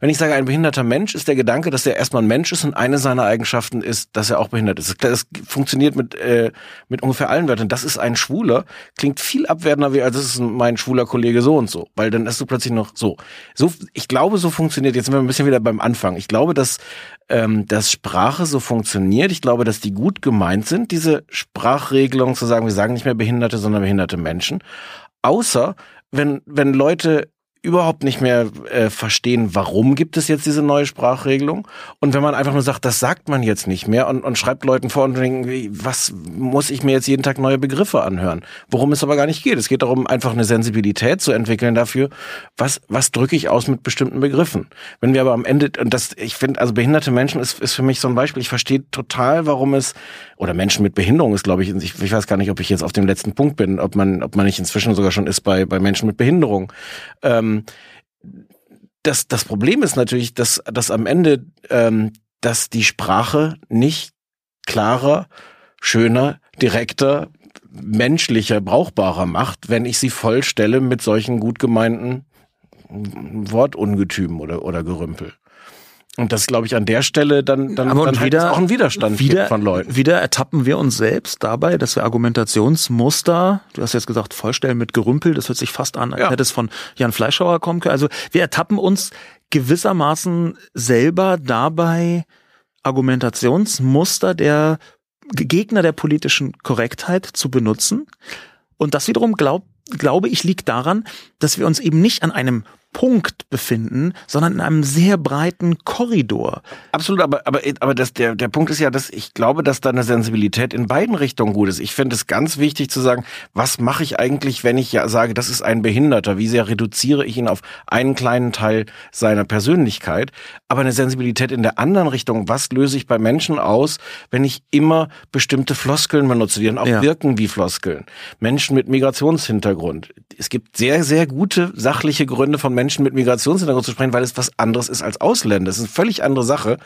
Wenn ich sage, ein behinderter Mensch, ist der Gedanke, dass er erstmal ein Mensch ist und eine seiner Eigenschaften ist, dass er auch behindert ist. Das funktioniert mit, äh, mit ungefähr allen Wörtern. Das ist ein Schwuler, klingt viel abwertender wie, als das ist mein schwuler Kollege so und so. Weil dann ist du plötzlich noch so. So, ich glaube, so funktioniert, jetzt sind wir ein bisschen wieder beim Anfang. Ich glaube, dass, ähm, dass Sprache so funktioniert. Ich glaube, dass die gut gemeint sind, diese Sprachregelung zu sagen, wir sagen nicht mehr Behinderte, sondern behinderte Menschen. Außer wenn, wenn Leute überhaupt nicht mehr äh, verstehen, warum gibt es jetzt diese neue Sprachregelung. Und wenn man einfach nur sagt, das sagt man jetzt nicht mehr und, und schreibt Leuten vor und denken, was muss ich mir jetzt jeden Tag neue Begriffe anhören? Worum es aber gar nicht geht. Es geht darum, einfach eine Sensibilität zu entwickeln dafür, was, was drücke ich aus mit bestimmten Begriffen. Wenn wir aber am Ende, und das, ich finde, also behinderte Menschen ist, ist für mich so ein Beispiel. Ich verstehe total, warum es, oder Menschen mit Behinderung ist, glaube ich, ich, ich weiß gar nicht, ob ich jetzt auf dem letzten Punkt bin, ob man, ob man nicht inzwischen sogar schon ist bei, bei Menschen mit Behinderung. Ähm, ähm, das, das Problem ist natürlich, dass, dass am Ende, ähm, dass die Sprache nicht klarer, schöner, direkter, menschlicher, brauchbarer macht, wenn ich sie vollstelle mit solchen gut gemeinten Wortungetümen oder, oder Gerümpel. Und das glaube ich an der Stelle dann dann, Aber dann halt wieder, auch ein Widerstand wieder, von Leuten. Wieder ertappen wir uns selbst dabei, dass wir Argumentationsmuster, du hast jetzt gesagt, vollstellen mit Gerümpel, das hört sich fast an, als ja. hätte es von Jan Fleischhauer kommen können. Also wir ertappen uns gewissermaßen selber dabei, Argumentationsmuster der Gegner der politischen Korrektheit zu benutzen. Und das wiederum glaub, glaube ich liegt daran, dass wir uns eben nicht an einem Punkt befinden, sondern in einem sehr breiten Korridor. Absolut, aber, aber, aber das, der, der Punkt ist ja, dass ich glaube, dass da eine Sensibilität in beiden Richtungen gut ist. Ich finde es ganz wichtig zu sagen, was mache ich eigentlich, wenn ich ja sage, das ist ein Behinderter? Wie sehr reduziere ich ihn auf einen kleinen Teil seiner Persönlichkeit? Aber eine Sensibilität in der anderen Richtung, was löse ich bei Menschen aus, wenn ich immer bestimmte Floskeln benutze, die dann auch ja. wirken wie Floskeln? Menschen mit Migrationshintergrund. Es gibt sehr, sehr gute sachliche Gründe von Menschen, Menschen mit Migrationshintergrund zu sprechen, weil es was anderes ist als Ausländer. Das ist eine völlig andere Sache.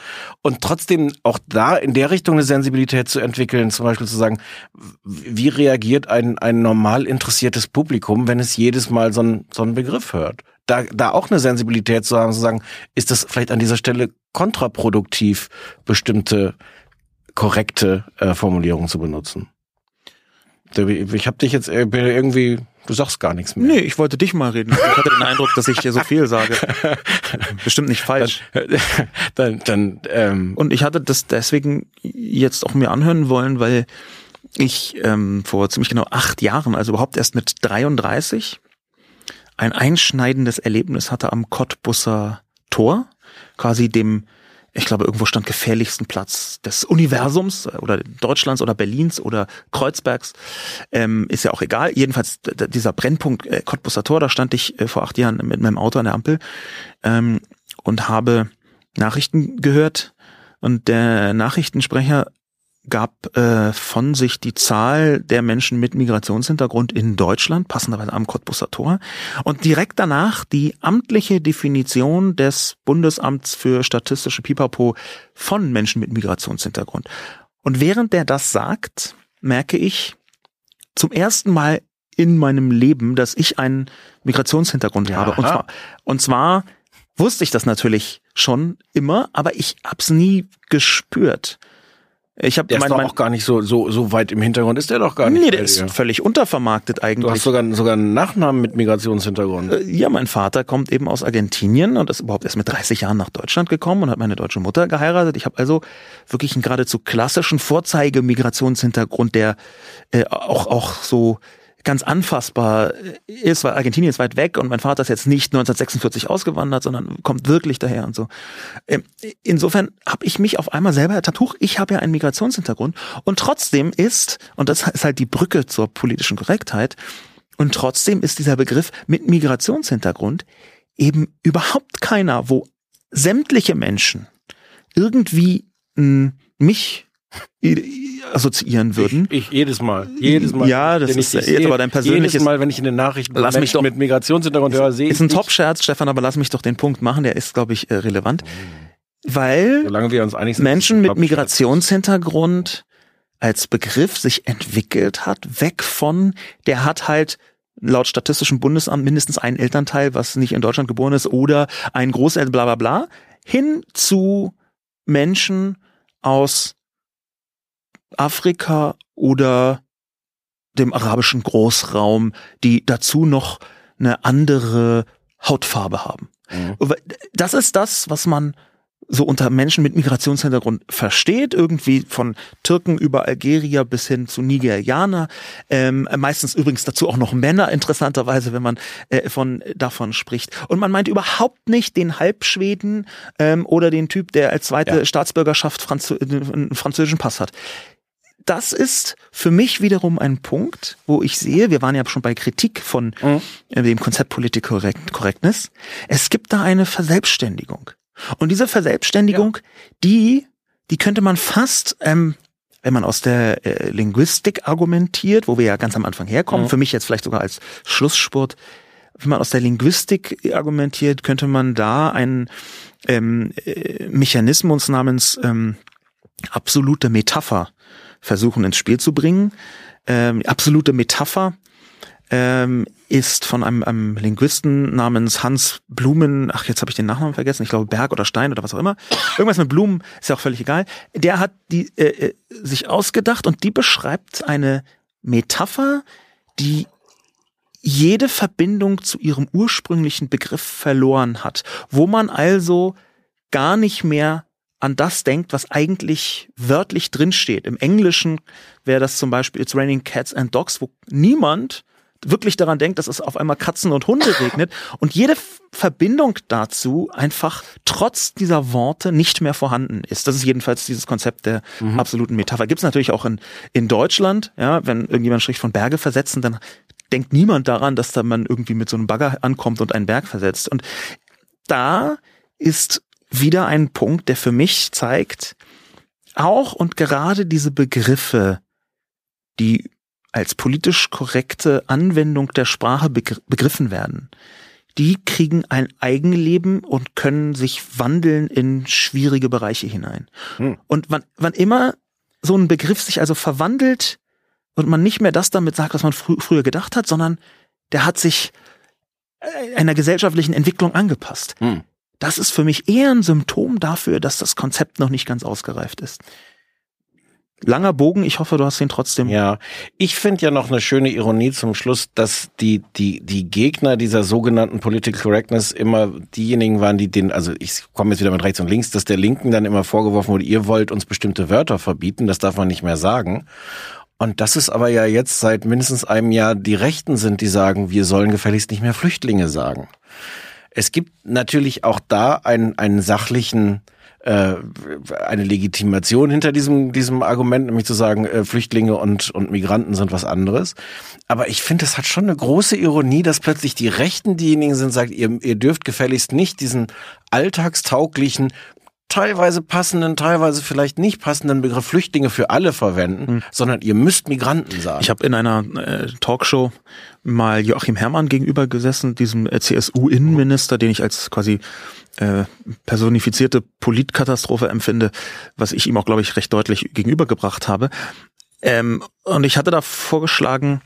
Und trotzdem auch da in der Richtung eine Sensibilität zu entwickeln, zum Beispiel zu sagen, wie reagiert ein, ein normal interessiertes Publikum, wenn es jedes Mal so, ein, so einen Begriff hört? Da, da auch eine Sensibilität zu haben, zu sagen, ist das vielleicht an dieser Stelle kontraproduktiv, bestimmte korrekte äh, Formulierungen zu benutzen? Ich habe dich jetzt irgendwie Du sagst gar nichts mehr. Nee, ich wollte dich mal reden. Ich hatte den Eindruck, dass ich hier so viel sage. Bestimmt nicht falsch. Dann, dann, dann ähm Und ich hatte das deswegen jetzt auch mir anhören wollen, weil ich ähm, vor ziemlich genau acht Jahren, also überhaupt erst mit 33, ein einschneidendes Erlebnis hatte am Cottbusser Tor, quasi dem ich glaube, irgendwo stand gefährlichsten Platz des Universums äh, oder Deutschlands oder Berlins oder Kreuzbergs. Ähm, ist ja auch egal. Jedenfalls dieser Brennpunkt äh, Cottbusser Tor, da stand ich äh, vor acht Jahren mit meinem Auto an der Ampel ähm, und habe Nachrichten gehört. Und der Nachrichtensprecher gab äh, von sich die Zahl der Menschen mit Migrationshintergrund in Deutschland, passenderweise am Cottbusser Tor, und direkt danach die amtliche Definition des Bundesamts für statistische Pipapo von Menschen mit Migrationshintergrund. Und während der das sagt, merke ich zum ersten Mal in meinem Leben, dass ich einen Migrationshintergrund ja. habe. Und zwar, und zwar wusste ich das natürlich schon immer, aber ich hab's nie gespürt. Ich habe der mein, ist doch auch gar nicht so so so weit im Hintergrund ist der doch gar nicht. Nee, der ist dir. völlig untervermarktet eigentlich. Du hast sogar sogar einen Nachnamen mit Migrationshintergrund. Äh, ja, mein Vater kommt eben aus Argentinien und ist überhaupt erst mit 30 Jahren nach Deutschland gekommen und hat meine deutsche Mutter geheiratet. Ich habe also wirklich einen geradezu klassischen Vorzeige-Migrationshintergrund, der äh, auch auch so ganz anfassbar ist, weil Argentinien ist weit weg und mein Vater ist jetzt nicht 1946 ausgewandert, sondern kommt wirklich daher und so. Ähm, insofern habe ich mich auf einmal selber ertappt, huch, ich habe ja einen Migrationshintergrund und trotzdem ist, und das ist halt die Brücke zur politischen Korrektheit, und trotzdem ist dieser Begriff mit Migrationshintergrund eben überhaupt keiner, wo sämtliche Menschen irgendwie mh, mich assoziieren würden. Ich, ich, jedes Mal, jedes Mal. Ja, das ist jetzt aber dein persönliches. Jedes Mal, wenn ich in den Nachrichten lass Menschen mich doch, mit Migrationshintergrund höre, sehe Ist ein Top-Scherz, Stefan, aber lass mich doch den Punkt machen, der ist, glaube ich, äh, relevant. Weil Solange wir uns einig sind, Menschen mit Migrationshintergrund als Begriff sich entwickelt hat, weg von, der hat halt laut Statistischem Bundesamt mindestens ein Elternteil, was nicht in Deutschland geboren ist, oder ein Großeltern, bla bla bla, hin zu Menschen aus Afrika oder dem arabischen Großraum, die dazu noch eine andere Hautfarbe haben. Mhm. Das ist das, was man so unter Menschen mit Migrationshintergrund versteht, irgendwie von Türken über Algerier bis hin zu Nigerianer, ähm, meistens übrigens dazu auch noch Männer, interessanterweise, wenn man äh, von davon spricht. Und man meint überhaupt nicht den Halbschweden ähm, oder den Typ, der als zweite ja. Staatsbürgerschaft Franzö einen französischen Pass hat. Das ist für mich wiederum ein Punkt, wo ich sehe, wir waren ja schon bei Kritik von mhm. äh, dem Konzept Political Correctness. Es gibt da eine Verselbstständigung. Und diese Verselbstständigung, ja. die, die könnte man fast, ähm, wenn man aus der äh, Linguistik argumentiert, wo wir ja ganz am Anfang herkommen, mhm. für mich jetzt vielleicht sogar als Schlussspurt, wenn man aus der Linguistik argumentiert, könnte man da einen ähm, äh, Mechanismus namens ähm, absolute Metapher versuchen ins Spiel zu bringen. Ähm, absolute Metapher ähm, ist von einem, einem Linguisten namens Hans Blumen, ach jetzt habe ich den Nachnamen vergessen, ich glaube Berg oder Stein oder was auch immer. Irgendwas mit Blumen, ist ja auch völlig egal. Der hat die äh, äh, sich ausgedacht und die beschreibt eine Metapher, die jede Verbindung zu ihrem ursprünglichen Begriff verloren hat, wo man also gar nicht mehr an das denkt, was eigentlich wörtlich drinsteht. Im Englischen wäre das zum Beispiel It's Raining Cats and Dogs, wo niemand wirklich daran denkt, dass es auf einmal Katzen und Hunde regnet und jede Verbindung dazu einfach trotz dieser Worte nicht mehr vorhanden ist. Das ist jedenfalls dieses Konzept der mhm. absoluten Metapher. Gibt es natürlich auch in, in Deutschland, ja, wenn irgendjemand spricht von Berge versetzen, dann denkt niemand daran, dass da man irgendwie mit so einem Bagger ankommt und einen Berg versetzt. Und da ist wieder ein Punkt, der für mich zeigt, auch und gerade diese Begriffe, die als politisch korrekte Anwendung der Sprache begriffen werden, die kriegen ein Eigenleben und können sich wandeln in schwierige Bereiche hinein. Hm. Und wann, wann immer so ein Begriff sich also verwandelt und man nicht mehr das damit sagt, was man frü früher gedacht hat, sondern der hat sich äh, einer gesellschaftlichen Entwicklung angepasst. Hm. Das ist für mich eher ein Symptom dafür, dass das Konzept noch nicht ganz ausgereift ist. Langer Bogen, ich hoffe, du hast ihn trotzdem. Ja, ich finde ja noch eine schöne Ironie zum Schluss, dass die, die, die Gegner dieser sogenannten Political Correctness immer diejenigen waren, die den, also ich komme jetzt wieder mit rechts und links, dass der Linken dann immer vorgeworfen wurde, ihr wollt uns bestimmte Wörter verbieten, das darf man nicht mehr sagen. Und das ist aber ja jetzt seit mindestens einem Jahr die Rechten sind, die sagen, wir sollen gefälligst nicht mehr Flüchtlinge sagen. Es gibt natürlich auch da einen, einen sachlichen äh, eine Legitimation hinter diesem, diesem Argument, nämlich zu sagen, äh, Flüchtlinge und, und Migranten sind was anderes. Aber ich finde, es hat schon eine große Ironie, dass plötzlich die Rechten diejenigen sind, sagt, ihr, ihr dürft gefälligst nicht diesen alltagstauglichen, teilweise passenden, teilweise vielleicht nicht passenden Begriff Flüchtlinge für alle verwenden, hm. sondern ihr müsst Migranten sagen. Ich habe in einer äh, Talkshow mal Joachim Herrmann gegenüber gesessen, diesem äh, CSU-Innenminister, den ich als quasi äh, personifizierte Politkatastrophe empfinde, was ich ihm auch, glaube ich, recht deutlich gegenübergebracht habe. Ähm, und ich hatte da vorgeschlagen,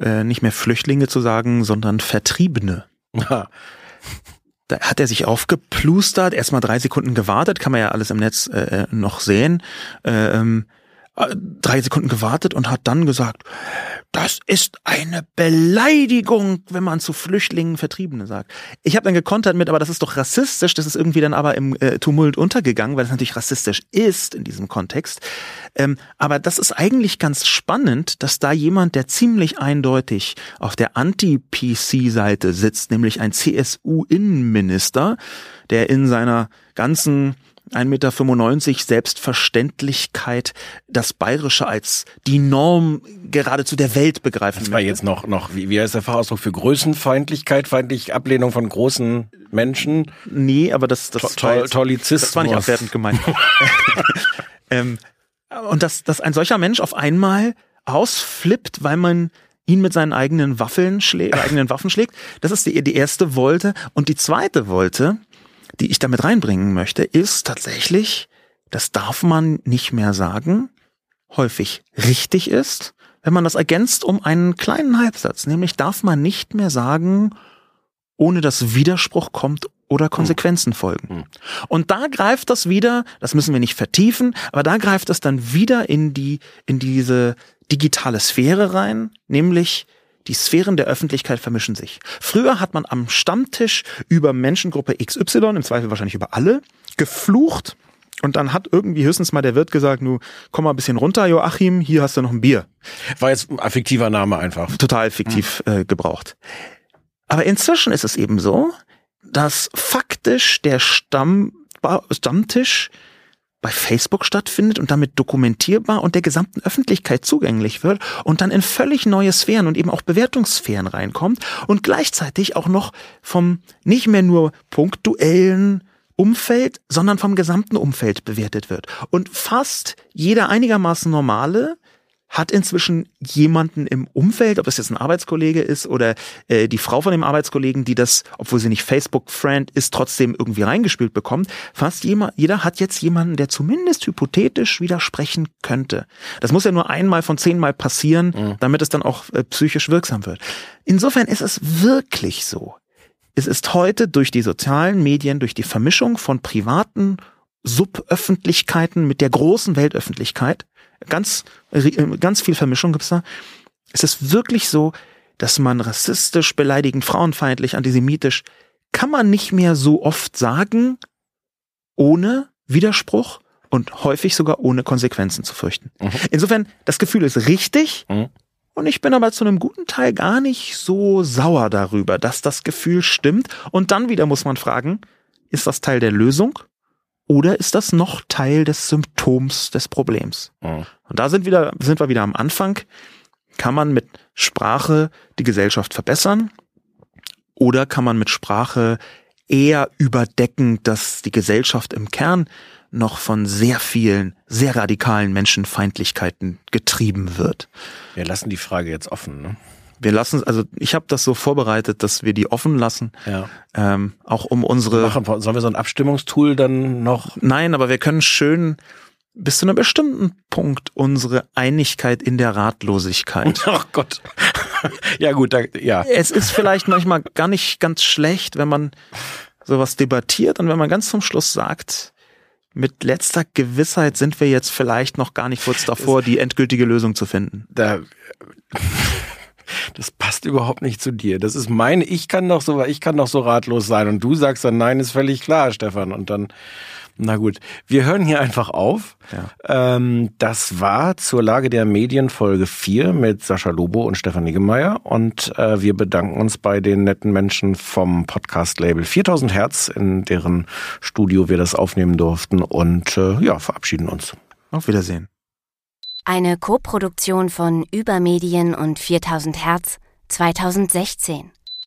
äh, nicht mehr Flüchtlinge zu sagen, sondern Vertriebene. Da hat er sich aufgeplustert, erstmal drei Sekunden gewartet, kann man ja alles im Netz äh, noch sehen. Ähm, äh, drei Sekunden gewartet und hat dann gesagt, das ist eine Beleidigung, wenn man zu Flüchtlingen Vertriebene sagt. Ich habe dann gekontert mit, aber das ist doch rassistisch. Das ist irgendwie dann aber im äh, Tumult untergegangen, weil es natürlich rassistisch ist in diesem Kontext. Ähm, aber das ist eigentlich ganz spannend, dass da jemand, der ziemlich eindeutig auf der Anti-PC-Seite sitzt, nämlich ein CSU-Innenminister, der in seiner ganzen 1,95 Meter Selbstverständlichkeit das Bayerische als die Norm geradezu der Welt begreifen Das war möchte. jetzt noch, noch wie, wie heißt der Fachausdruck für Größenfeindlichkeit, feindlich Ablehnung von großen Menschen? Nee, aber das, das, to war, jetzt, das war nicht abwertend gemeint. ähm, und dass, dass ein solcher Mensch auf einmal ausflippt, weil man ihn mit seinen eigenen Waffeln schlägt, eigenen Waffen schlägt. Das ist die, die erste Wolte. Und die zweite Wolte, die ich damit reinbringen möchte, ist tatsächlich, das darf man nicht mehr sagen, häufig richtig ist, wenn man das ergänzt um einen kleinen Halbsatz, nämlich darf man nicht mehr sagen, ohne dass Widerspruch kommt oder Konsequenzen hm. folgen. Hm. Und da greift das wieder, das müssen wir nicht vertiefen, aber da greift es dann wieder in die, in diese digitale Sphäre rein, nämlich die Sphären der Öffentlichkeit vermischen sich. Früher hat man am Stammtisch über Menschengruppe XY, im Zweifel wahrscheinlich über alle, geflucht und dann hat irgendwie höchstens mal der Wirt gesagt, nu komm mal ein bisschen runter, Joachim, hier hast du noch ein Bier. War jetzt ein affektiver Name einfach. Total fiktiv hm. äh, gebraucht. Aber inzwischen ist es eben so, dass faktisch der Stamm, Stammtisch bei Facebook stattfindet und damit dokumentierbar und der gesamten Öffentlichkeit zugänglich wird und dann in völlig neue Sphären und eben auch Bewertungssphären reinkommt und gleichzeitig auch noch vom nicht mehr nur punktuellen Umfeld, sondern vom gesamten Umfeld bewertet wird. Und fast jeder einigermaßen normale hat inzwischen jemanden im Umfeld, ob es jetzt ein Arbeitskollege ist oder äh, die Frau von dem Arbeitskollegen, die das, obwohl sie nicht Facebook-Friend ist, trotzdem irgendwie reingespielt bekommt. Fast jeder, jeder hat jetzt jemanden, der zumindest hypothetisch widersprechen könnte. Das muss ja nur einmal von zehnmal passieren, mhm. damit es dann auch äh, psychisch wirksam wird. Insofern ist es wirklich so. Es ist heute durch die sozialen Medien, durch die Vermischung von privaten Suböffentlichkeiten mit der großen Weltöffentlichkeit, ganz, äh, ganz viel Vermischung gibt's da. Es ist wirklich so, dass man rassistisch, beleidigend, frauenfeindlich, antisemitisch, kann man nicht mehr so oft sagen, ohne Widerspruch und häufig sogar ohne Konsequenzen zu fürchten. Mhm. Insofern, das Gefühl ist richtig. Mhm. Und ich bin aber zu einem guten Teil gar nicht so sauer darüber, dass das Gefühl stimmt. Und dann wieder muss man fragen, ist das Teil der Lösung oder ist das noch Teil des Symptoms des Problems? Mhm. Und da sind, wieder, sind wir wieder am Anfang. Kann man mit Sprache die Gesellschaft verbessern? Oder kann man mit Sprache eher überdecken, dass die Gesellschaft im Kern noch von sehr vielen, sehr radikalen Menschenfeindlichkeiten getrieben wird? Wir lassen die Frage jetzt offen. Ne? Wir lassen, also ich habe das so vorbereitet, dass wir die offen lassen. Ja. Ähm, auch um unsere. Machen, sollen wir so ein Abstimmungstool dann noch? Nein, aber wir können schön bis zu einem bestimmten Punkt unsere Einigkeit in der Ratlosigkeit. Ach Gott. ja gut, da, ja. Es ist vielleicht manchmal gar nicht ganz schlecht, wenn man sowas debattiert und wenn man ganz zum Schluss sagt, mit letzter Gewissheit sind wir jetzt vielleicht noch gar nicht kurz davor, die endgültige Lösung zu finden. Da das passt überhaupt nicht zu dir. Das ist meine, ich kann doch so, ich kann doch so ratlos sein und du sagst dann, nein, ist völlig klar, Stefan. Und dann, na gut, wir hören hier einfach auf. Ja. Ähm, das war zur Lage der Medien Folge 4 mit Sascha Lobo und Stefan Niggemeier und äh, wir bedanken uns bei den netten Menschen vom Podcast-Label 4000 Hertz, in deren Studio wir das aufnehmen durften und äh, ja, verabschieden uns. Auf Wiedersehen. Eine Koproduktion von Übermedien und 4000 Hertz 2016.